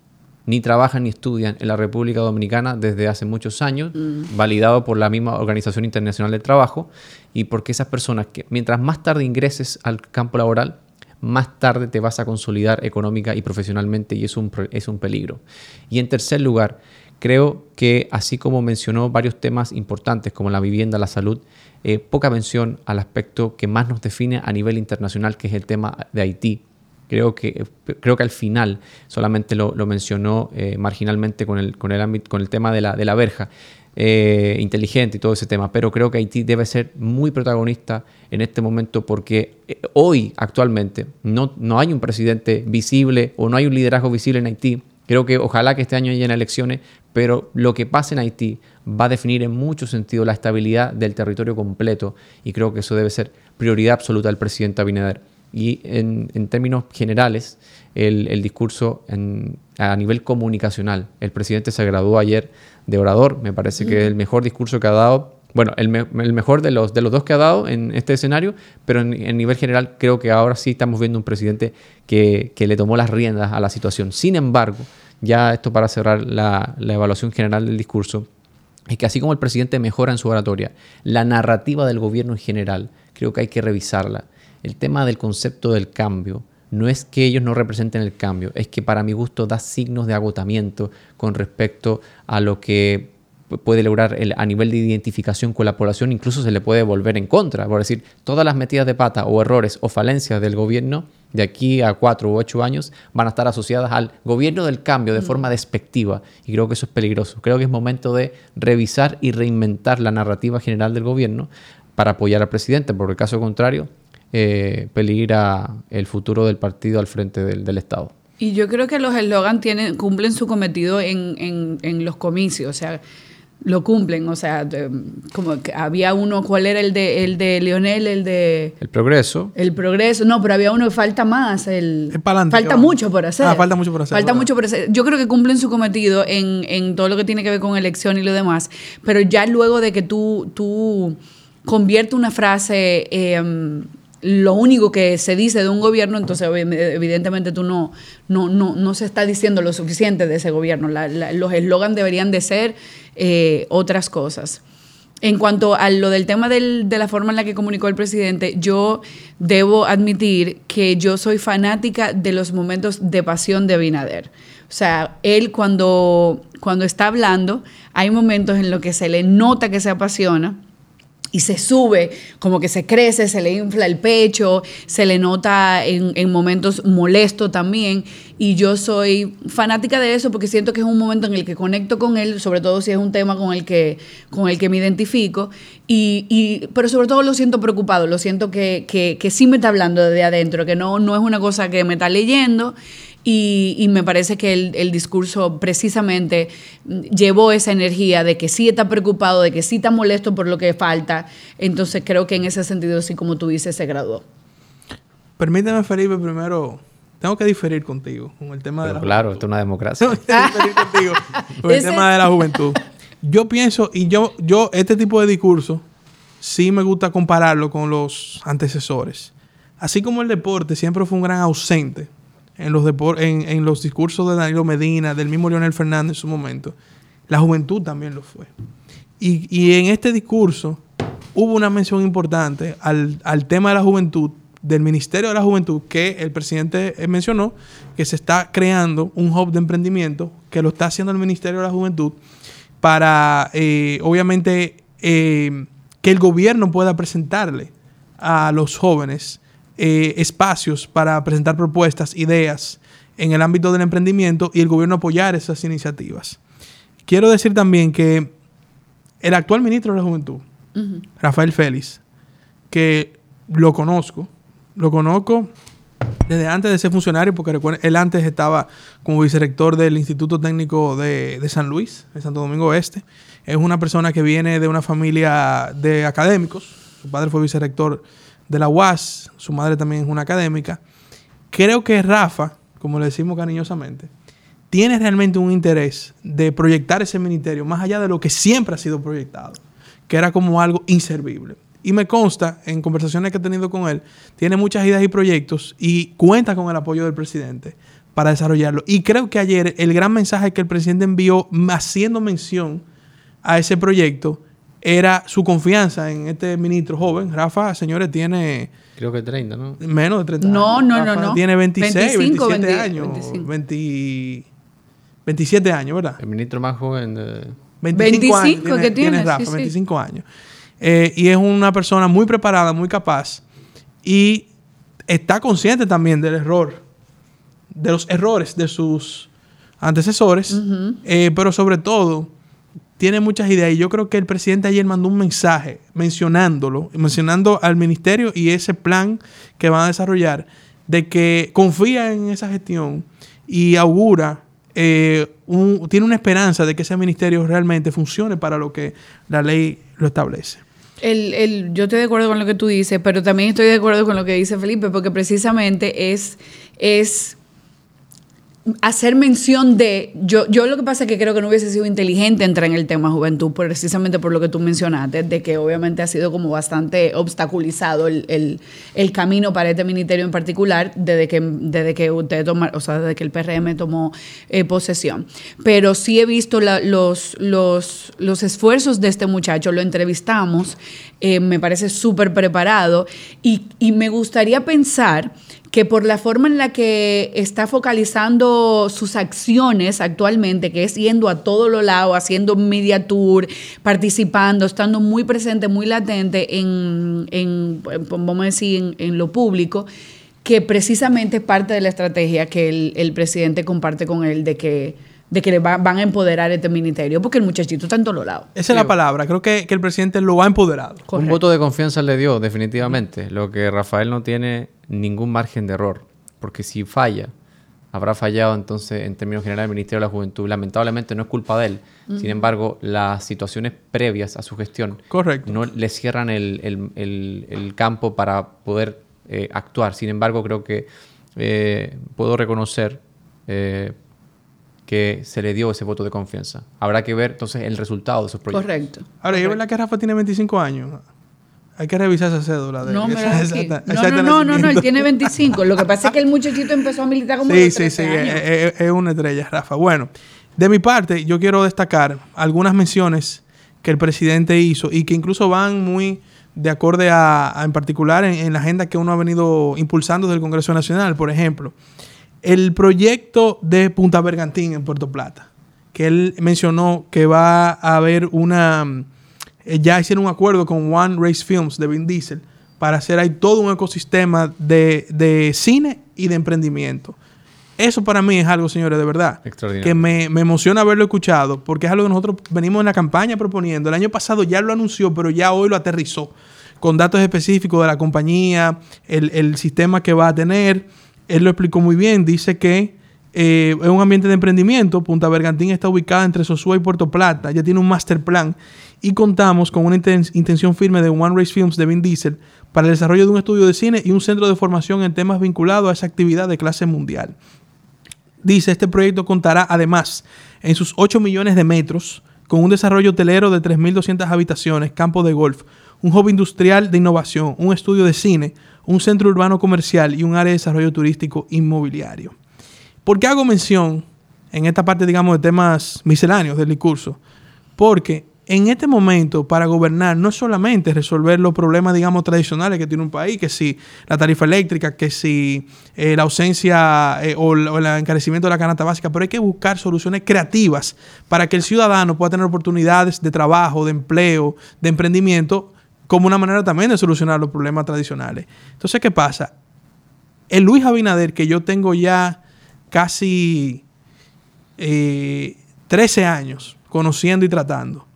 ni trabajan ni estudian en la República Dominicana desde hace muchos años, mm. validado por la misma Organización Internacional del Trabajo, y porque esas personas que mientras más tarde ingreses al campo laboral, más tarde te vas a consolidar económica y profesionalmente y es un, es un peligro. Y en tercer lugar, creo que así como mencionó varios temas importantes como la vivienda, la salud, eh, poca mención al aspecto que más nos define a nivel internacional, que es el tema de Haití Creo que, creo que al final solamente lo, mencionó eh, marginalmente con el, con, el con el tema de la, de la verja eh, inteligente y todo ese tema, pero creo que Haití debe ser muy protagonista en este momento porque eh, hoy, actualmente, no, no hay un presidente visible o no hay un liderazgo visible en Haití. Creo que ojalá que este año haya elecciones, pero lo que pase en Haití va a definir en mucho sentido la estabilidad del territorio completo y creo que eso debe ser prioridad absoluta del presidente Abinader y en términos generales el, el discurso en, a nivel comunicacional. El presidente se graduó ayer de orador, me parece que es el mejor discurso que ha dado. Bueno, el, el, mejor de los, de los dos que ha dado en este escenario, pero en, en, nivel general creo que ahora sí estamos viendo un presidente que, que le tomó las riendas a la situación. Sin embargo, ya esto para cerrar la, la evaluación general del discurso, es que así como el presidente mejora en su oratoria, la narrativa del gobierno en general, creo que hay que revisarla el tema del concepto del cambio no es que ellos no representen el cambio, es que para mi gusto da signos de agotamiento con respecto a lo que puede lograr a nivel de identificación con la población, incluso se le puede volver en contra. Por decir, todas las metidas de pata o errores o falencias del gobierno de aquí a cuatro u ocho años van a estar asociadas al gobierno del cambio de mm. forma despectiva. Y creo que eso es peligroso. Creo que es momento de revisar y reinventar la narrativa general del gobierno para apoyar al presidente, porque caso contrario eh, peligra el futuro del partido al frente del, Estado. Y yo creo que los eslogan cumplen su cometido en, los comicios, o sea, lo cumplen, o sea, como que había uno, ¿cuál era el de, el de Lionel? El de... El progreso. El progreso, no, pero había uno que falta más, el... falta mucho por hacer. Ah, falta mucho por hacer. Falta mucho por hacer. Yo creo que cumplen su cometido en, todo lo que tiene que ver con elección y lo demás, pero ya luego de que tú, tú conviertes una frase... Eh, lo único que se dice de un gobierno, entonces evidentemente tú no, no, no, no se está diciendo lo suficiente de ese gobierno. los eslogans deberían de ser eh, otras cosas. En cuanto a lo del tema de la forma en la que comunicó el presidente, yo debo admitir que yo soy fanática de los momentos de pasión de Abinader. O sea, él cuando, cuando está hablando, hay momentos en los que se le nota que se apasiona y se sube, como que se crece, se le infla el pecho, se le nota en, en, momentos molesto también. Y yo soy fanática de eso porque siento que es un momento en el que conecto con él, sobre todo si es un tema con el que, con el que me identifico. Y, y pero sobre todo lo siento preocupado, lo siento que, que, que sí me está hablando desde adentro, que no, no es una cosa que me está leyendo y, me parece que el, discurso precisamente llevó esa energía de que sí está preocupado, de que sí está molesto por lo que falta. Entonces creo que en ese sentido, sí como tú dices, se graduó. Permíteme, Felipe, primero tengo que diferir contigo con el tema de la Claro, esto es una democracia. Tengo que diferir contigo con el tema de la juventud. Yo pienso, y yo, yo, este tipo de discurso, sí me gusta compararlo con los antecesores. Así como el deporte siempre fue un gran ausente en los, en, los discursos de Danilo Medina, del mismo Leonel Fernández en su momento, la juventud también lo fue. Y, y en este discurso hubo una mención importante al, al, tema de la juventud, del Ministerio de la Juventud, que el presidente mencionó, que se está creando un hub de emprendimiento, que lo está haciendo el Ministerio de la Juventud, para, eh, obviamente, eh, que el gobierno pueda presentarle a los jóvenes eh, espacios para presentar propuestas, ideas en el ámbito del emprendimiento y el gobierno apoyar esas iniciativas. Quiero decir también que el actual ministro de la Juventud, Rafael Félix, que lo conozco, lo conozco desde antes de ser funcionario, porque recuerden, él antes estaba como vicerrector del Instituto Técnico de, de, San Luis, en Santo Domingo Oeste. Es una persona que viene de una familia de académicos. Su padre fue vicerrector de la UAS, su madre también es una académica. Creo que Rafa, como le decimos cariñosamente, tiene realmente un interés de proyectar ese ministerio más allá de lo que siempre ha sido proyectado, que era como algo inservible. Y me consta, en conversaciones que he tenido con él, tiene muchas ideas y proyectos y cuenta con el apoyo del presidente para desarrollarlo. Y creo que ayer el gran mensaje que el presidente envió haciendo mención a ese proyecto era su confianza en este ministro joven. Rafa, señores, tiene... Creo que 30, ¿no? Menos de 30 no, años. No, no, no, Tiene 26, 27 años. 27 años, ¿verdad? El ministro más joven de... 25, años tiene, que tiene, Rafa, 25 años. Eh, y es una persona muy preparada, muy capaz. Y está consciente también del error, de los errores de sus antecesores, eh, pero sobre todo tiene muchas ideas y yo creo que el presidente ayer mandó un mensaje mencionándolo, mencionando al ministerio y ese plan que van a desarrollar, de que confía en esa gestión y augura, eh, tiene una esperanza de que ese ministerio realmente funcione para lo que la ley lo establece. El, el, yo estoy de acuerdo con lo que tú dices, pero también estoy de acuerdo con lo que dice Felipe, porque precisamente es, es hacer mención de, yo, yo lo que pasa es que creo que no hubiese sido inteligente entrar en el tema juventud, precisamente por lo que tú mencionaste, de que obviamente ha sido como bastante obstaculizado el, camino para este ministerio en particular desde que, desde que usted toma, o sea, desde que el PRM tomó eh, posesión. Pero sí he visto los, los, los esfuerzos de este muchacho, lo entrevistamos, eh, me parece súper preparado y, y me gustaría pensar que por la forma en la que está focalizando sus acciones actualmente, que es yendo a todo lo lado, haciendo media tour, participando, estando muy presente, muy latente en, en vamos a decir, en, lo público, que precisamente es parte de la estrategia que el, el presidente comparte con él de que de que le van a empoderar este ministerio, porque el muchachito está en todos lados. Esa es la palabra. Creo que, el presidente lo ha empoderado. Un voto de confianza le dio, definitivamente. Lo que Rafael no tiene ningún margen de error, porque si falla, habrá fallado entonces en términos generales el Ministerio de la Juventud. Lamentablemente no es culpa de él. Sin embargo, las situaciones previas a su gestión Correcto. no le cierran el, campo para poder eh, actuar. Sin embargo, creo que eh, puedo reconocer eh, que se le dio ese voto de confianza. Habrá que ver entonces el resultado de esos proyectos. Correcto. Ahora, ¿es verdad que Rafa tiene 25 años? Hay que revisar esa cédula. De no, no, no, no, no, él tiene 25. Lo que pasa es que el muchachito empezó a militar como Sí, sí, sí, Es, una estrella, Rafa. Bueno, de mi parte, yo quiero destacar algunas menciones que el presidente hizo y que incluso van muy de acorde a, en particular, en, en, la agenda que uno ha venido impulsando del Congreso Nacional. Por ejemplo, el proyecto de Punta Bergantín en Puerto Plata, que él mencionó que va a haber una eh, ya hicieron un acuerdo con One Race Films de Vin Diesel para hacer ahí todo un ecosistema de, de cine y de emprendimiento. Eso para mí es algo, señores, de verdad, que me, me, emociona haberlo escuchado, porque es algo que nosotros venimos en la campaña proponiendo. El año pasado ya lo anunció, pero ya hoy lo aterrizó con datos específicos de la compañía, el, el sistema que va a tener. Él lo explicó muy bien, dice que eh, es un ambiente de emprendimiento. Punta Bergantín está ubicada entre Sosúa y Puerto Plata. Ya tiene un master plan y contamos con una intención firme de One Race Films de Vin Diesel para el desarrollo de un estudio de cine y un centro de formación en temas vinculados a esa actividad de clase mundial. Dice, este proyecto contará además en sus 8 millones de metros con un desarrollo hotelero de 3.200 habitaciones, campo de golf, un hub industrial de innovación, un estudio de cine, un centro urbano comercial y un área de desarrollo turístico inmobiliario. ¿Por qué hago mención en esta parte, digamos, de temas misceláneos del discurso? Porque en este momento, para gobernar, no es solamente resolver los problemas, digamos, tradicionales que tiene un país, que si la tarifa eléctrica, que si eh, la ausencia eh, o, el encarecimiento de la canasta básica, pero hay que buscar soluciones creativas para que el ciudadano pueda tener oportunidades de trabajo, de empleo, de emprendimiento, como una manera también de solucionar los problemas tradicionales. Entonces, ¿qué pasa? El Luis Abinader, que yo tengo ya casi 13 eh, años conociendo y tratando,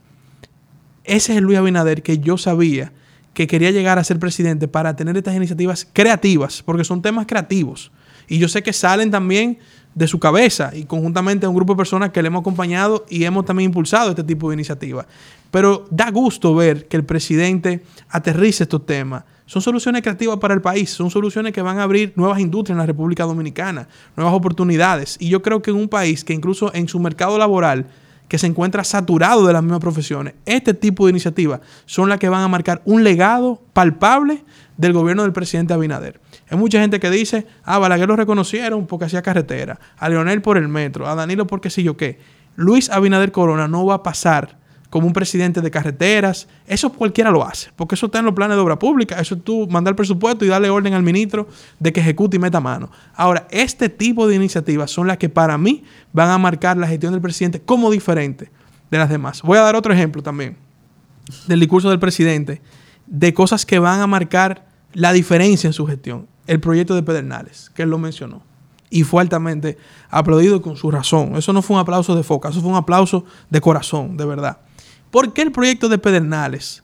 ese es el Luis Abinader que yo sabía que quería llegar a ser presidente para tener estas iniciativas creativas, porque son temas creativos. Y yo sé que salen también de su cabeza y conjuntamente a un grupo de personas que le hemos acompañado y hemos también impulsado este tipo de iniciativas. Pero da gusto ver que el presidente aterrice estos temas. Son soluciones creativas para el país, son soluciones que van a abrir nuevas industrias en la República Dominicana, nuevas oportunidades. Y yo creo que en un país que incluso en su mercado laboral que se encuentra saturado de las mismas profesiones, este tipo de iniciativas son las que van a marcar un legado palpable del gobierno del presidente Abinader. Hay mucha gente que dice, ah, Balaguer lo reconocieron porque hacía carretera, a Leonel por el metro, a Danilo porque sí yo qué. Luis Abinader Corona no va a pasar como un presidente de carreteras. Eso cualquiera lo hace, porque eso está en los planes de obra pública. Eso es tú mandar presupuesto y darle orden al ministro de que ejecute y meta mano. Ahora, este tipo de iniciativas son las que para mí van a marcar la gestión del presidente como diferente de las demás. Voy a dar otro ejemplo también del discurso del presidente de cosas que van a marcar la diferencia en su gestión. El proyecto de Pedernales, que él lo mencionó. Y fue altamente aplaudido con su razón. Eso no fue un aplauso de foca, eso fue un aplauso de corazón, de verdad. ¿Por qué el proyecto de Pedernales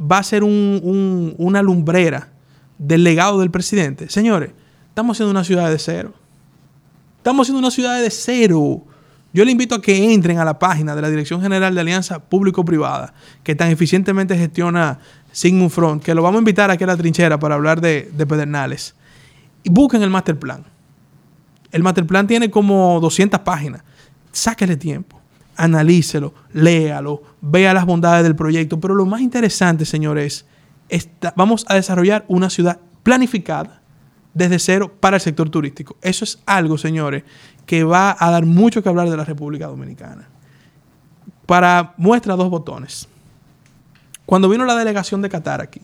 va a ser una lumbrera del legado del presidente? Señores, estamos haciendo una ciudad de cero. Estamos haciendo una ciudad de cero. Yo le invito a que entren a la página de la Dirección General de Alianza Público-Privada, que tan eficientemente gestiona Sigmund Front, que lo vamos a invitar aquí a la trinchera para hablar de, de Pedernales. Y busquen el master plan. El master plan tiene como 200 páginas. Sáquele tiempo analícelo, léalo, vea las bondades del proyecto. Pero lo más interesante, señores, es vamos a desarrollar una ciudad planificada desde cero para el sector turístico. Eso es algo, señores, que va a dar mucho que hablar de la República Dominicana. Para muestra dos botones. Cuando vino la delegación de Qatar aquí,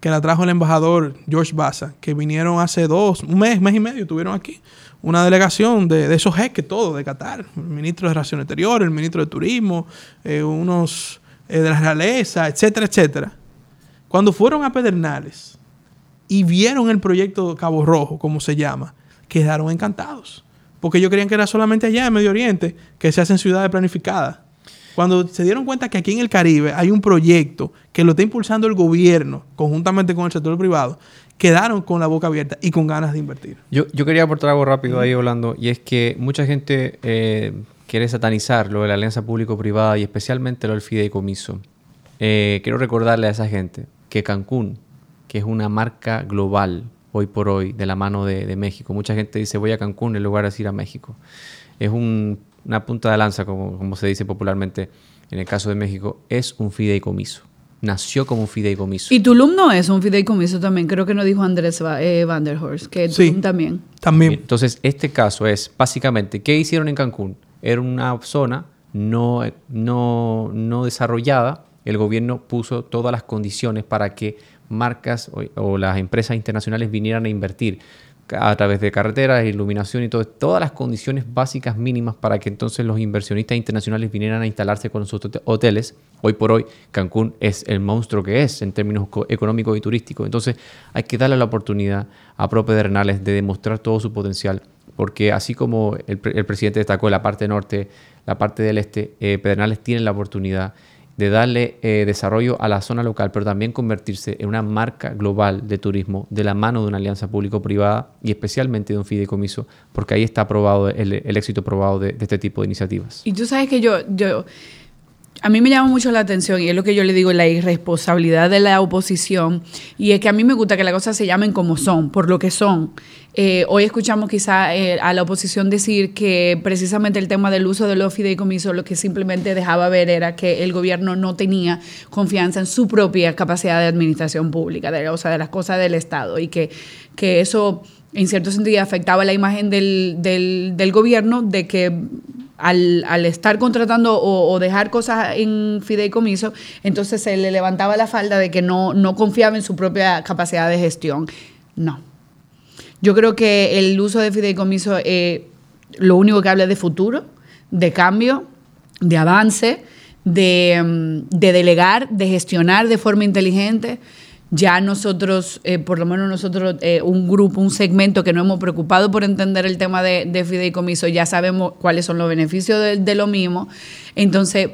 que la trajo el embajador George Baza, que vinieron hace dos, un mes, mes y medio, estuvieron aquí una delegación de, esos jeques, todo, de Qatar, el ministro de Relaciones Exteriores, el ministro de Turismo, eh, unos eh, de la realeza, etcétera, etcétera. Cuando fueron a Pedernales y vieron el proyecto Cabo Rojo, como se llama, quedaron encantados. Porque ellos creían que era solamente allá en Medio Oriente que se hacen ciudades planificadas. Cuando se dieron cuenta que aquí en el Caribe hay un proyecto que lo está impulsando el gobierno conjuntamente con el sector privado, quedaron con la boca abierta y con ganas de invertir. Yo, quería aportar algo rápido ahí, Orlando, y es que mucha gente eh, quiere satanizar lo de la alianza público-privada y especialmente lo del fideicomiso. Eh, quiero recordarle a esa gente que Cancún, que es una marca global hoy por hoy de la mano de, México, mucha gente dice voy a Cancún en lugar de ir a México. Es una punta de lanza, como, como se dice popularmente en el caso de México, es un fideicomiso nació como un fideicomiso. Y Tulum no es un fideicomiso también, creo que nos dijo Andrés eh, Van der Horst, que Tulum también. También. Entonces, este caso es básicamente, ¿qué hicieron en Cancún? Era una zona no, no, no desarrollada, el gobierno puso todas las condiciones para que marcas o, las empresas internacionales vinieran a invertir. A través de carreteras, iluminación y todo, todas las condiciones básicas mínimas para que entonces los inversionistas internacionales vinieran a instalarse con sus hoteles. Hoy por hoy Cancún es el monstruo que es en términos económicos y turísticos. Entonces hay que darle la oportunidad a Pro Pedernales de demostrar todo su potencial, porque así como el, presidente destacó la parte norte, la parte del este, eh, Pedernales tiene la oportunidad de darle eh, desarrollo a la zona local, pero también convertirse en una marca global de turismo de la mano de una alianza público-privada y especialmente de un fideicomiso, porque ahí está probado el, éxito probado de, de, este tipo de iniciativas. Y tú sabes que yo, yo a mí me llama mucho la atención y es lo que yo le digo, la irresponsabilidad de la oposición y es que a mí me gusta que las cosas se llamen como son, por lo que son. Eh, hoy escuchamos quizá eh, a la oposición decir que precisamente el tema del uso de los fideicomisos lo que simplemente dejaba ver era que el gobierno no tenía confianza en su propia capacidad de administración pública, de, o sea, de las cosas del Estado y que, que eso en cierto sentido afectaba la imagen del, del, del gobierno de que al, estar contratando o, dejar cosas en fideicomiso, entonces se le levantaba la falda de que no, no confiaba en su propia capacidad de gestión. No. Yo creo que el uso de fideicomiso es lo único que habla de futuro, de cambio, de avance, de, mm, de delegar, de gestionar de forma inteligente ya nosotros, eh, por lo menos nosotros, eh, un grupo, un segmento que no hemos preocupado por entender el tema de, fideicomiso, ya sabemos cuáles son los beneficios de, lo mismo. Entonces,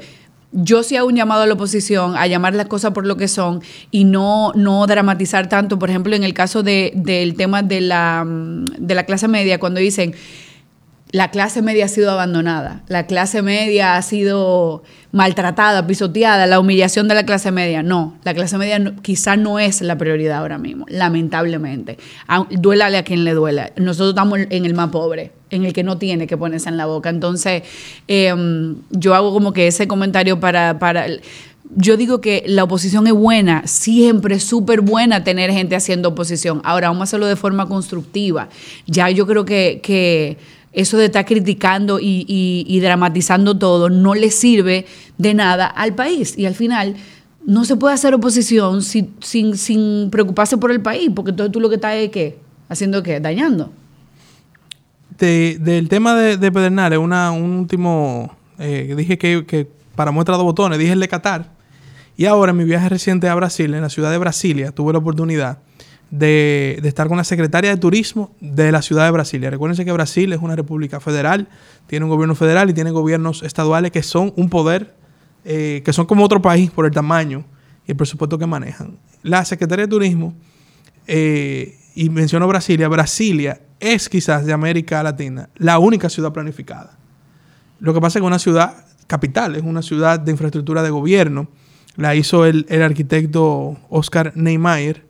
yo sí hago un llamado a la oposición a llamar las cosas por lo que son y no, no dramatizar tanto, por ejemplo, en el caso del tema de la, de la clase media, cuando dicen la clase media ha sido abandonada, la clase media ha sido maltratada, pisoteada, la humillación de la clase media. No, la clase media quizá no es la prioridad ahora mismo, lamentablemente. duélale a quien le duela. Nosotros estamos en el más pobre, en el que no tiene que ponerse en la boca. Entonces, em, yo hago como que ese comentario para... para yo digo que la oposición es buena, siempre súper buena tener gente haciendo oposición. Ahora vamos a hacerlo de forma constructiva. Ya yo creo que eso de estar criticando y, dramatizando todo no le sirve de nada al país. Y al final no se puede hacer oposición sin, preocuparse por el país, porque entonces tú lo que estás es ¿qué? haciendo qué, dañando. del tema de, de Pedernales, una, un último, eh, dije que, que, para muestra dos botones, dije el de Qatar. Y ahora en mi viaje reciente a Brasil, en la ciudad de Brasilia, tuve la oportunidad de, estar con la secretaria de Turismo de la ciudad de Brasilia. Recuérdense que Brasil es una república federal, tiene un gobierno federal y tiene gobiernos estaduales que son un poder, eh, que son como otro país por el tamaño y el presupuesto que manejan. La secretaria de Turismo, eh, y menciono Brasilia, Brasilia es quizás de América Latina la única ciudad planificada. Lo que pasa es que una ciudad capital, es una ciudad de infraestructura de gobierno. La hizo el, el arquitecto Oscar Neymar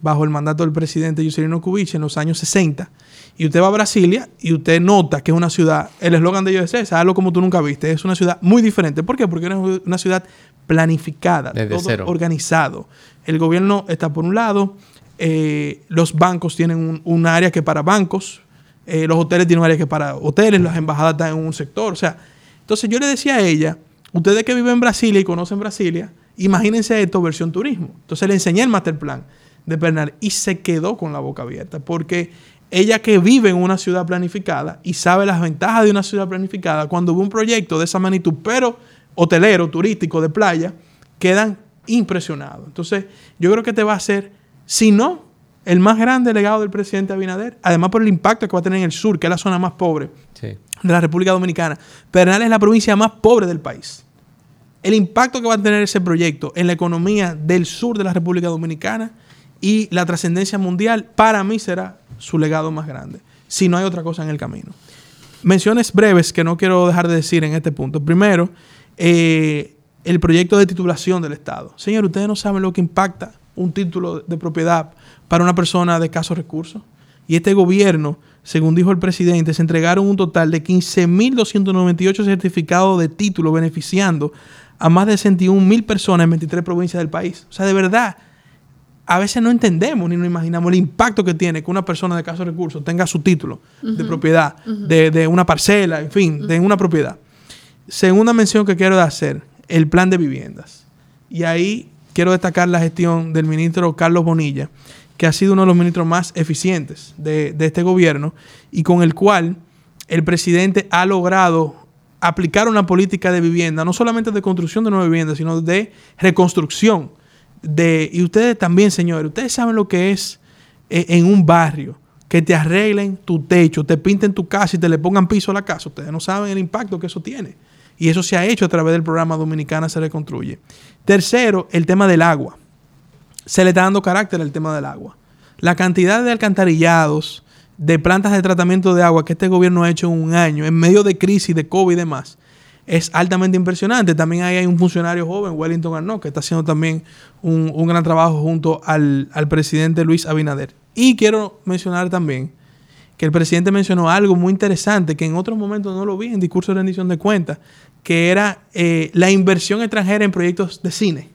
bajo el mandato del presidente Juscelino Kubitsch en los años 60. Y usted va a Brasilia y usted nota que es una ciudad, el eslogan de ellos es hazlo como tú nunca viste, es una ciudad muy diferente. ¿Por qué? Porque es una ciudad planificada, todo organizado. El gobierno está por un lado, eh, los bancos tienen un, área que para bancos, eh, los hoteles tienen un área que para hoteles, las embajadas están en un sector. O sea, entonces yo le decía a ella, ustedes que viven en Brasilia y conocen Brasilia, imagínense esto versión turismo. Entonces le enseñé el master plan de Bernal y se quedó con la boca abierta porque ella que vive en una ciudad planificada y sabe las ventajas de una ciudad planificada, cuando ve un proyecto de esa magnitud, pero hotelero, turístico, de playa, quedan impresionados. Entonces, yo creo que te va a ser, si no, el más grande legado del presidente Abinader, además por el impacto que va a tener en el sur, que es la zona más pobre de la República Dominicana. Bernal es la provincia más pobre del país. El impacto que va a tener ese proyecto en la economía del sur de la República Dominicana y la trascendencia mundial para mí será su legado más grande, si no hay otra cosa en el camino. Menciones breves que no quiero dejar de decir en este punto. Primero, eh, el proyecto de titulación del Estado. Señor, ustedes no saben lo que impacta un título de propiedad para una persona de escasos recursos. Y este gobierno, según dijo el presidente, se entregaron un total de 15.298 certificados de título beneficiando a más de 61.000 personas en 23 provincias del país. O sea, de verdad, a veces no entendemos ni nos imaginamos el impacto que tiene que una persona de caso recursos tenga su título de propiedad, de, una parcela, en fin, de una propiedad. Segunda mención que quiero hacer, el plan de viviendas. Y ahí quiero destacar la gestión del ministro Carlos Bonilla, que ha sido uno de los ministros más eficientes de, de este gobierno y con el cual el presidente ha logrado aplicar una política de vivienda, no solamente de construcción de nuevas viviendas, sino de reconstrucción. De, y ustedes también, señores, ustedes saben lo que es eh, en un barrio que te arreglen tu techo, te pinten tu casa y te le pongan piso a la casa. Ustedes no saben el impacto que eso tiene. Y eso se ha hecho a través del programa Dominicana se reconstruye. Tercero, el tema del agua. Se le está dando carácter al tema del agua. La cantidad de alcantarillados, de plantas de tratamiento de agua que este gobierno ha hecho en un año, en medio de crisis, de COVID y demás, es altamente impresionante. También ahí hay un funcionario joven, Wellington Arnaud, que está haciendo también un, gran trabajo junto al, al, presidente Luis Abinader. Y quiero mencionar también que el presidente mencionó algo muy interesante que en otros momentos no lo vi en discurso de rendición de cuentas, que era eh, la inversión extranjera en proyectos de cine.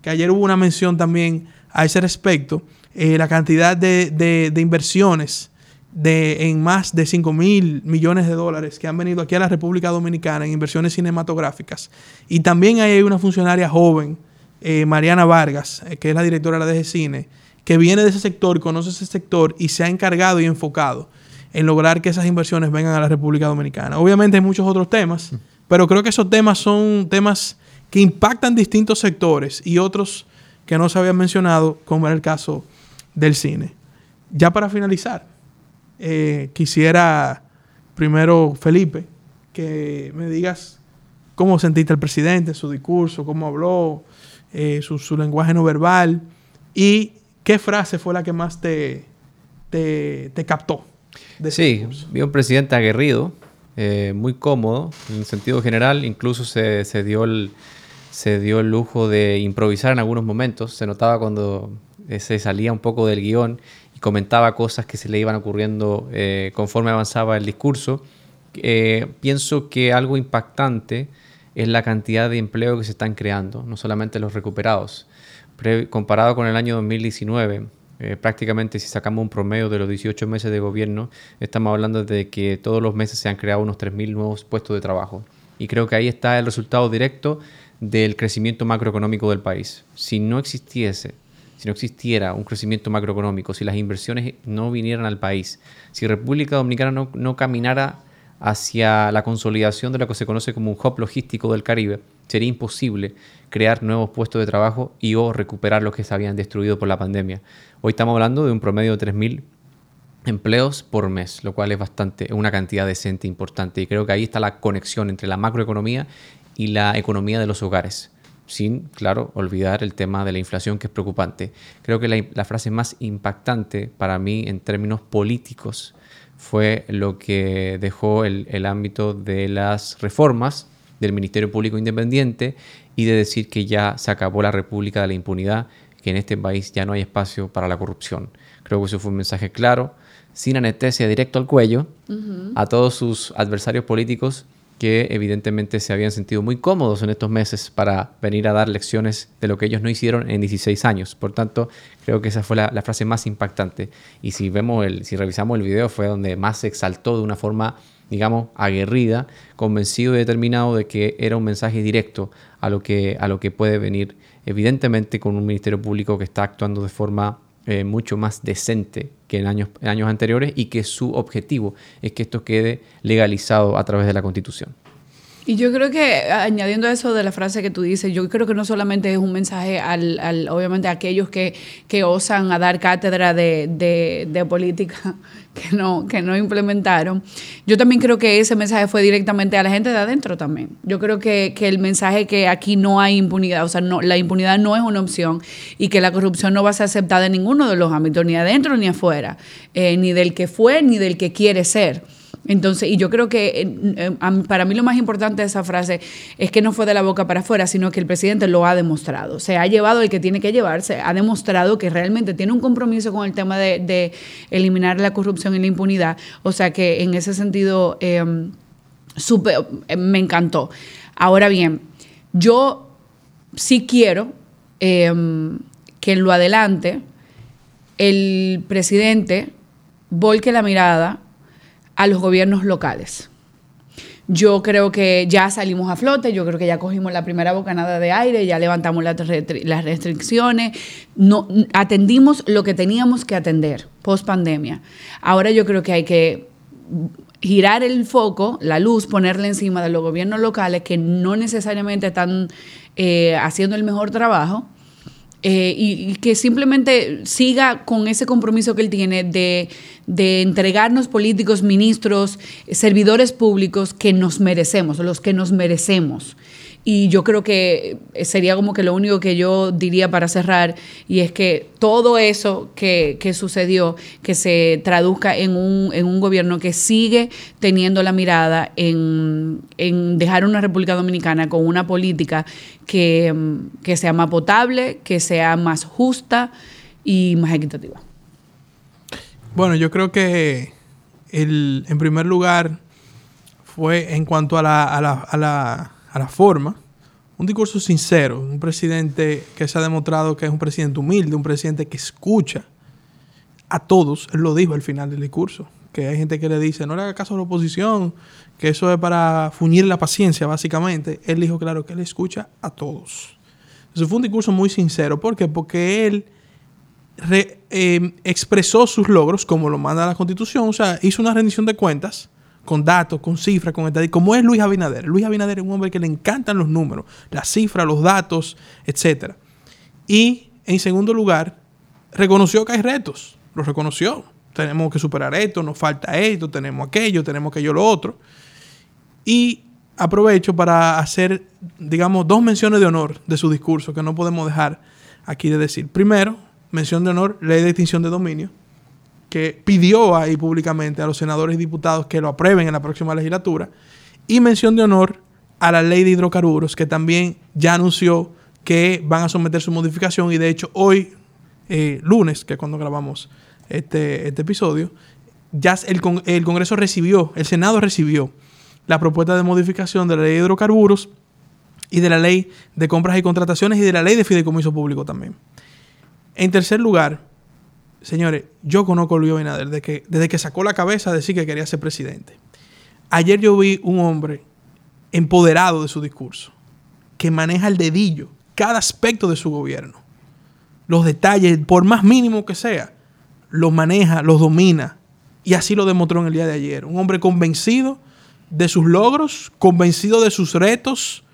Que ayer hubo una mención también a ese respecto. Eh, la cantidad de, de inversiones de, en más de 5 mil millones de dólares que han venido aquí a la República Dominicana en inversiones cinematográficas. Y también hay una funcionaria joven, eh, Mariana Vargas, eh, que es la directora de la DG Cine, que viene de ese sector, conoce ese sector y se ha encargado y enfocado en lograr que esas inversiones vengan a la República Dominicana. Obviamente hay muchos otros temas, pero creo que esos temas son temas que impactan distintos sectores y otros que no se habían mencionado, como era el caso del cine. Ya para finalizar, eh, quisiera primero, Felipe, que me digas cómo sentiste al presidente, su discurso, cómo habló, eh, su, lenguaje no verbal y qué frase fue la que más te, te, captó. sí, vi un presidente aguerrido, eh, muy cómodo en el sentido general, incluso se, se, dio el, se dio el lujo de improvisar en algunos momentos, se notaba cuando se salía un poco del guion comentaba cosas que se le iban ocurriendo eh, conforme avanzaba el discurso. Eh, pienso que algo impactante es la cantidad de empleo que se están creando, no solamente los recuperados. comparado con el año 2019, eh, prácticamente si sacamos un promedio de los 18 meses de gobierno, estamos hablando de que todos los meses se han creado unos 3.000 nuevos puestos de trabajo. Y creo que ahí está el resultado directo del crecimiento macroeconómico del país. Si no existiese si no existiera un crecimiento macroeconómico, si las inversiones no vinieran al país, si República Dominicana no, caminara hacia la consolidación de lo que se conoce como un hub logístico del Caribe, sería imposible crear nuevos puestos de trabajo y o recuperar los que se habían destruido por la pandemia. Hoy estamos hablando de un promedio de 3.000 empleos por mes, lo cual es bastante, una cantidad decente importante. Y creo que ahí está la conexión entre la macroeconomía y la economía de los hogares sin, claro, olvidar el tema de la inflación que es preocupante. Creo que la, frase más impactante para mí en términos políticos fue lo que dejó el, el, ámbito de las reformas del Ministerio Público Independiente y de decir que ya se acabó la República de la Impunidad, que en este país ya no hay espacio para la corrupción. Creo que eso fue un mensaje claro, sin anestesia, directo al cuello, a todos sus adversarios políticos que evidentemente se habían sentido muy cómodos en estos meses para venir a dar lecciones de lo que ellos no hicieron en 16 años. Por tanto, creo que esa fue la, frase más impactante. Y si vemos el, si revisamos el video, fue donde más se exaltó de una forma, digamos, aguerrida, convencido y determinado de que era un mensaje directo a lo que, a lo que puede venir, evidentemente, con un ministerio público que está actuando de forma eh, mucho más decente que en años, en años anteriores y que su objetivo es que esto quede legalizado a través de la Constitución. Y yo creo que, añadiendo eso de la frase que tú dices, yo creo que no solamente es un mensaje al, al obviamente, a aquellos que, que, osan a dar cátedra de, de, política que no, que no implementaron. Yo también creo que ese mensaje fue directamente a la gente de adentro también. Yo creo que, que el mensaje que aquí no hay impunidad, o sea, no, la impunidad no es una opción y que la corrupción no va a ser aceptada en ninguno de los ámbitos, ni adentro ni afuera, eh, ni del que fue ni del que quiere ser. Entonces, y yo creo que para mí lo más importante de esa frase es que no fue de la boca para afuera, sino que el presidente lo ha demostrado. Se ha llevado el que tiene que llevarse, ha demostrado que realmente tiene un compromiso con el tema de, eliminar la corrupción y la impunidad. O sea que en ese sentido em, em, me encantó. Ahora bien, yo sí quiero em, que en lo adelante el presidente volque la mirada a los gobiernos locales. Yo creo que ya salimos a flote, yo creo que ya cogimos la primera bocanada de aire, ya levantamos las, restricciones, no, atendimos lo que teníamos que atender post pandemia. Ahora yo creo que hay que girar el foco, la luz, ponerla encima de los gobiernos locales que no necesariamente están eh, haciendo el mejor trabajo eh, y, que simplemente siga con ese compromiso que él tiene de, de, entregarnos políticos, ministros, servidores públicos que nos merecemos, los que nos merecemos. Y yo creo que sería como que lo único que yo diría para cerrar, y es que todo eso que, sucedió, que se traduzca en un, en un, gobierno que sigue teniendo la mirada en, dejar una República Dominicana con una política que, que sea más potable, que sea más justa y más equitativa. Bueno, yo creo que el, en primer lugar fue en cuanto a la, a la, a la a la forma. Un discurso sincero, un presidente que se ha demostrado que es un presidente humilde, un presidente que escucha a todos. Él lo dijo al final del discurso, que hay gente que le dice, no le haga caso a la oposición, que eso es para fuñir la paciencia, básicamente. Él dijo, claro, que él escucha a todos. Eso fue un discurso muy sincero. ¿Por qué? Porque él eh, expresó sus logros como lo manda la Constitución, o sea, hizo una rendición de cuentas con datos, con cifras, con estadísticas, como es Luis Abinader. Luis Abinader es un hombre que le encantan los números, las cifras, los datos, etc. Y en segundo lugar, reconoció que hay retos, lo reconoció. Tenemos que superar esto, nos falta esto, tenemos aquello, tenemos aquello, lo otro. Y aprovecho para hacer, digamos, dos menciones de honor de su discurso que no podemos dejar aquí de decir. Primero, mención de honor, ley de extinción de dominio que pidió ahí públicamente a los senadores y diputados que lo aprueben en la próxima legislatura. Y mención de honor a la ley de hidrocarburos, que también ya anunció que van a someter su modificación. Y de hecho, hoy, eh, lunes, que es cuando grabamos este, este episodio, ya el, el Congreso recibió, el Senado recibió la propuesta de modificación de la ley de hidrocarburos y de la ley de compras y contrataciones y de la ley de fideicomiso público también. En tercer lugar, Señores, yo conozco a Luis Abinader desde que, desde que sacó la cabeza a decir que quería ser presidente. Ayer yo vi un hombre empoderado de su discurso, que maneja el dedillo cada aspecto de su gobierno. Los detalles, por más mínimo que sea, los maneja, los domina. Y así lo demostró en el día de ayer. Un hombre convencido de sus logros, convencido de sus retos,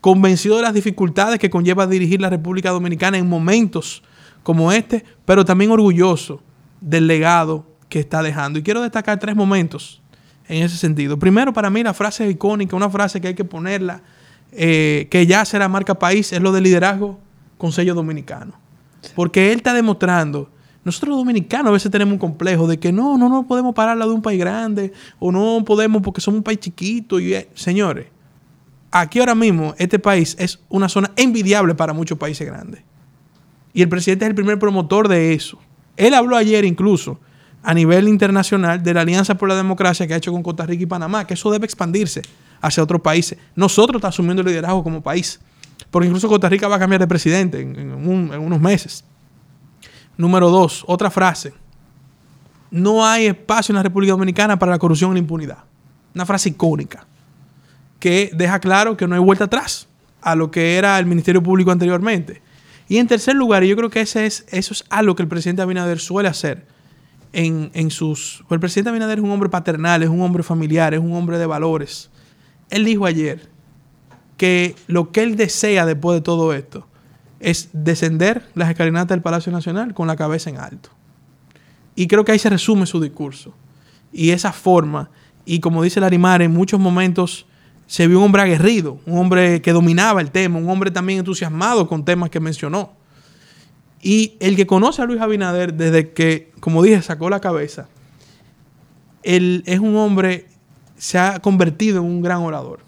convencido de las dificultades que conlleva dirigir la República Dominicana en momentos como este, pero también orgulloso del legado que está dejando. Y quiero destacar tres momentos en ese sentido. Primero, para mí la frase icónica, una frase que hay que ponerla, eh, que ya será marca país, es lo de liderazgo con sello dominicano. Porque él está demostrando, nosotros los dominicanos a veces tenemos un complejo de que no, no, no podemos parar de un país grande, o no podemos porque somos un país chiquito. Y, señores, aquí ahora mismo este país es una zona envidiable para muchos países grandes. Y el presidente es el primer promotor de eso. Él habló ayer incluso a nivel internacional de la Alianza por la Democracia que ha hecho con Costa Rica y Panamá, que eso debe expandirse hacia otros países. Nosotros estamos asumiendo el liderazgo como país, porque incluso Costa Rica va a cambiar de presidente en, unos meses. Número dos, otra frase. No hay espacio en la República Dominicana para la corrupción y la impunidad. Una frase icónica que deja claro que no hay vuelta atrás a lo que era el Ministerio Público anteriormente. Y en tercer lugar, y yo creo que ese es, eso es algo que el presidente Abinader suele hacer en, sus... Pues el presidente Abinader es un hombre paternal, es un hombre familiar, es un hombre de valores. Él dijo ayer que lo que él desea después de todo esto es descender las escalinatas del Palacio Nacional con la cabeza en alto. Y creo que ahí se resume su discurso. Y esa forma, y como dice Larimar, en muchos momentos se vio un hombre aguerrido, un hombre que dominaba el tema, un hombre también entusiasmado con temas que mencionó. Y el que conoce a Luis Abinader desde que, como dije, sacó la cabeza, él es un hombre, se ha convertido en un gran orador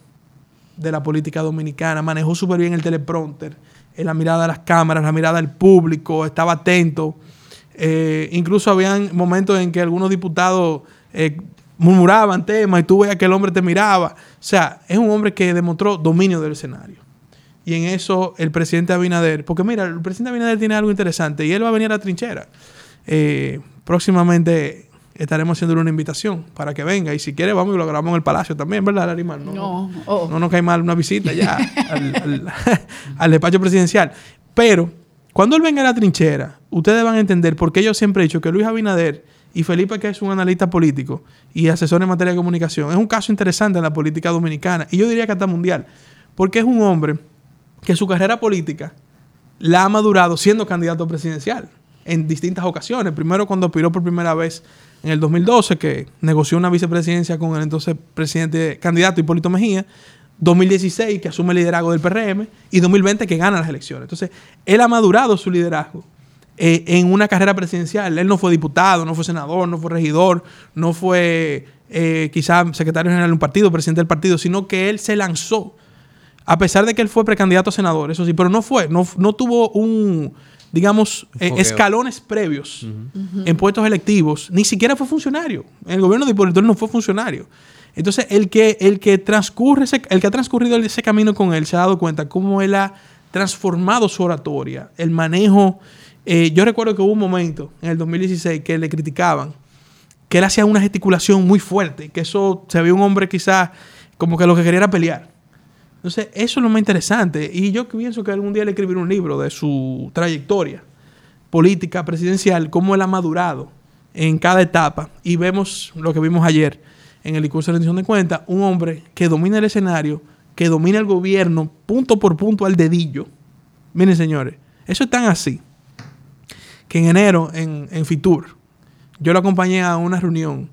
de la política dominicana, manejó súper bien el teleprompter, en la mirada de las cámaras, la mirada del público, estaba atento. Eh, incluso habían momentos en que algunos diputados eh, murmuraban temas y tú veías que el hombre te miraba. O sea, es un hombre que demostró dominio del escenario. Y en eso el presidente Abinader, porque mira, el presidente Abinader tiene algo interesante y él va a venir a la trinchera. Eh, próximamente estaremos haciéndole una invitación para que venga. Y si quiere, vamos y lo grabamos en el Palacio también, ¿verdad, Larimar? No, no, oh. no nos cae mal una visita ya al, al- al despacho presidencial. Pero cuando él venga a la trinchera, ustedes van a entender por qué yo siempre he dicho que Luis Abinader y Felipe, que es un analista político y asesor en materia de comunicación, es un caso interesante en la política dominicana y yo diría que hasta mundial, porque es un hombre que su carrera política la ha madurado siendo candidato presidencial en distintas ocasiones. Primero cuando aspiró por primera vez en el 2012, que negoció una vicepresidencia con el entonces presidente candidato Hipólito Mejía. 2016, que asume el liderazgo del PRM. Y 2020, que gana las elecciones. Entonces, él ha madurado su liderazgo eh, en una carrera presidencial. Él no fue diputado, no fue senador, no fue regidor, no fue eh, quizá secretario general de un partido, presidente del partido, sino que él se lanzó a pesar de que él fue precandidato a senador, eso sí, pero no fue, no, no tuvo un, digamos, eh, escalones previos en puestos electivos, ni siquiera fue funcionario. En el gobierno de Hipólito no fue funcionario. Entonces, el que, el que transcurre ese- el que ha transcurrido ese camino con él se ha dado cuenta cómo él ha transformado su oratoria, el manejo. Eh, yo recuerdo que hubo un momento en el 2016 que le criticaban que él hacía una gesticulación muy fuerte, que eso se veía un hombre quizás como que lo que quería era pelear. Entonces, eso es lo más interesante. Y yo pienso que algún día le escribiré un libro de su trayectoria política, presidencial, cómo él ha madurado en cada etapa. Y vemos lo que vimos ayer en el discurso de rendición de cuentas, un hombre que domina el escenario, que domina el gobierno punto por punto al dedillo. Miren, señores, eso es tan así que en enero en, en Fitur yo lo acompañé a una reunión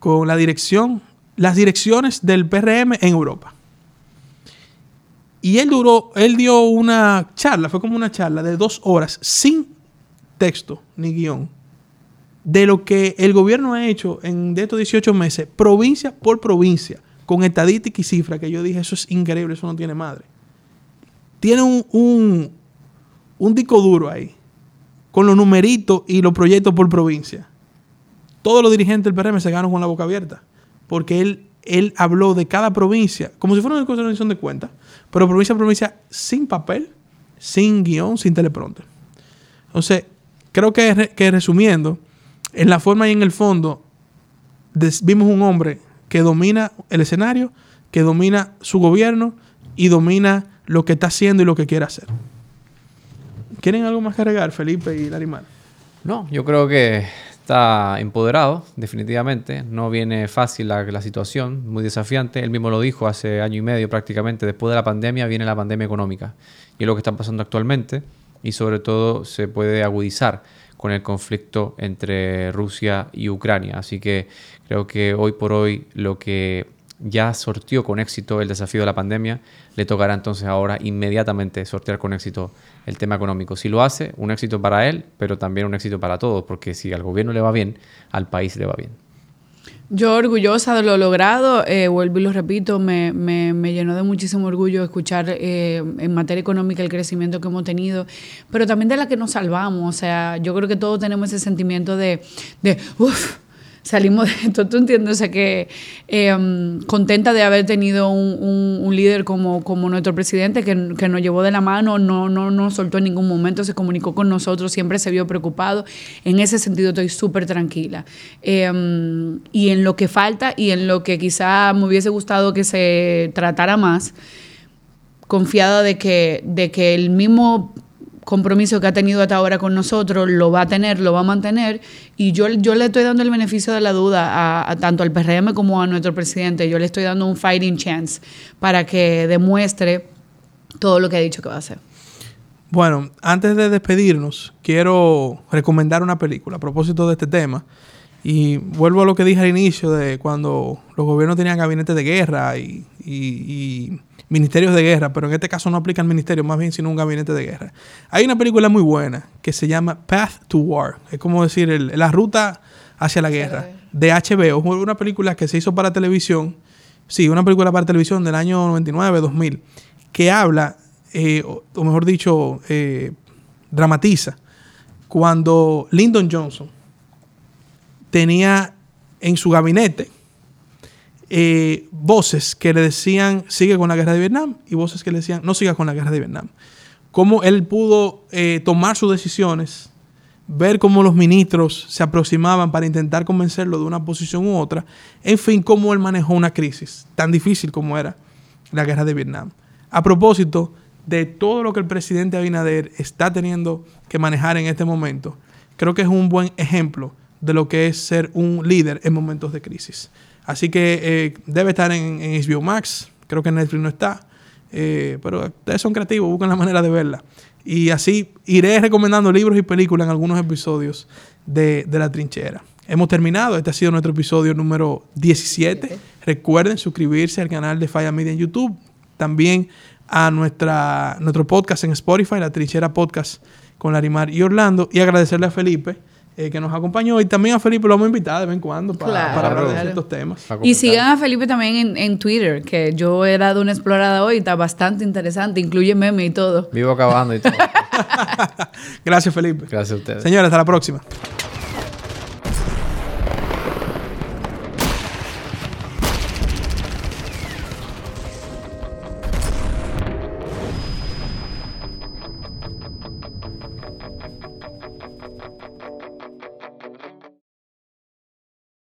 con la dirección, las direcciones del PRM en Europa. Y él duró, él dio una charla, fue como una charla de dos horas, sin texto ni guion, de lo que el gobierno ha hecho en estos 18 meses, provincia por provincia, con estadística y cifra, que yo dije, eso es increíble, eso no tiene madre. Tiene un, un, un disco duro ahí, con los numeritos y los proyectos por provincia. Todos los dirigentes del PRM se quedaron con la boca abierta, porque él, él habló de cada provincia, como si fuera una cosa de cuentas, pero provincia por provincia sin papel, sin guion, sin teleprompter. Entonces, creo que, que resumiendo, en la forma y en el fondo, vimos un hombre que domina el escenario, que domina su gobierno y domina lo que está haciendo y lo que quiere hacer. ¿Quieren algo más que agregar, Felipe y Larimar? No, yo creo que está empoderado, definitivamente. No viene fácil la, la situación, muy desafiante. Él mismo lo dijo hace año y medio prácticamente. Después de la pandemia viene la pandemia económica. Y es lo que está pasando actualmente. Y sobre todo se puede agudizar con el conflicto entre Rusia y Ucrania. Así que creo que hoy por hoy lo que ya sortió con éxito el desafío de la pandemia, le tocará entonces ahora inmediatamente sortear con éxito el tema económico. Si lo hace, un éxito para él, pero también un éxito para todos, porque si al gobierno le va bien, al país le va bien. Yo orgullosa de lo logrado, eh, vuelvo y lo repito, me, me- me llenó de muchísimo orgullo escuchar eh, en materia económica el crecimiento que hemos tenido, pero también de la que nos salvamos. O sea, yo creo que todos tenemos ese sentimiento de, de uff, salimos de esto. ¿Tú entiendes? O sea, que eh, contenta de haber tenido un, un- un líder como, como nuestro presidente que, que nos llevó de la mano, no, no nos soltó en ningún momento, se comunicó con nosotros, siempre se vio preocupado. En ese sentido estoy súper tranquila. Eh, y en lo que falta y en lo que quizá me hubiese gustado que se tratara más, confiada de que, de que el mismo compromiso que ha tenido hasta ahora con nosotros lo va a tener, lo va a mantener y yo, yo le estoy dando el beneficio de la duda a, a tanto al PRM como a nuestro presidente, yo le estoy dando un fighting chance para que demuestre todo lo que ha dicho que va a hacer. Bueno, antes de despedirnos, quiero recomendar una película a propósito de este tema. Y vuelvo a lo que dije al inicio de cuando los gobiernos tenían gabinetes de guerra y, ministerios de guerra, pero en este caso no aplica el ministerio, más bien sino un gabinete de guerra. Hay una película muy buena que se llama Path to War. Es como decir el- la ruta hacia la guerra de HBO. Una película que se hizo para televisión. Sí, una película para televisión del año 99, 2000, que habla, eh, o, o mejor dicho, eh, dramatiza, cuando Lyndon Johnson tenía en su gabinete eh, voces que le decían sigue con la guerra de Vietnam y voces que le decían no siga con la guerra de Vietnam. Cómo él pudo eh, tomar sus decisiones ver cómo los ministros se aproximaban para intentar convencerlo de una posición u otra, en fin, cómo él manejó una crisis tan difícil como era la guerra de Vietnam. A propósito de todo lo que el presidente Abinader está teniendo que manejar en este momento, creo que es un buen ejemplo de lo que es ser un líder en momentos de crisis. Así que eh, debe estar en, en, HBO Max, creo que en Netflix no está, eh, pero ustedes son creativos, buscan la manera de verla. Y así iré recomendando libros y películas en algunos episodios de, de La Trinchera. Hemos terminado, este ha sido nuestro episodio número 17. Recuerden suscribirse al canal de Falla Media en YouTube, también a nuestra, nuestro podcast en Spotify, La Trinchera Podcast con Larimar y Orlando, y agradecerle a Felipe eh, que nos acompañó. Y también a Felipe lo vamos a invitar de vez en cuando para, Claro. para hablar de Claro. ciertos temas. Y sigan a Felipe también en, en Twitter, que yo he dado una explorada hoy, está bastante interesante, incluye meme y todo. Vivo acabando y todo. Gracias, Felipe. Gracias a ustedes. Señores, hasta la próxima.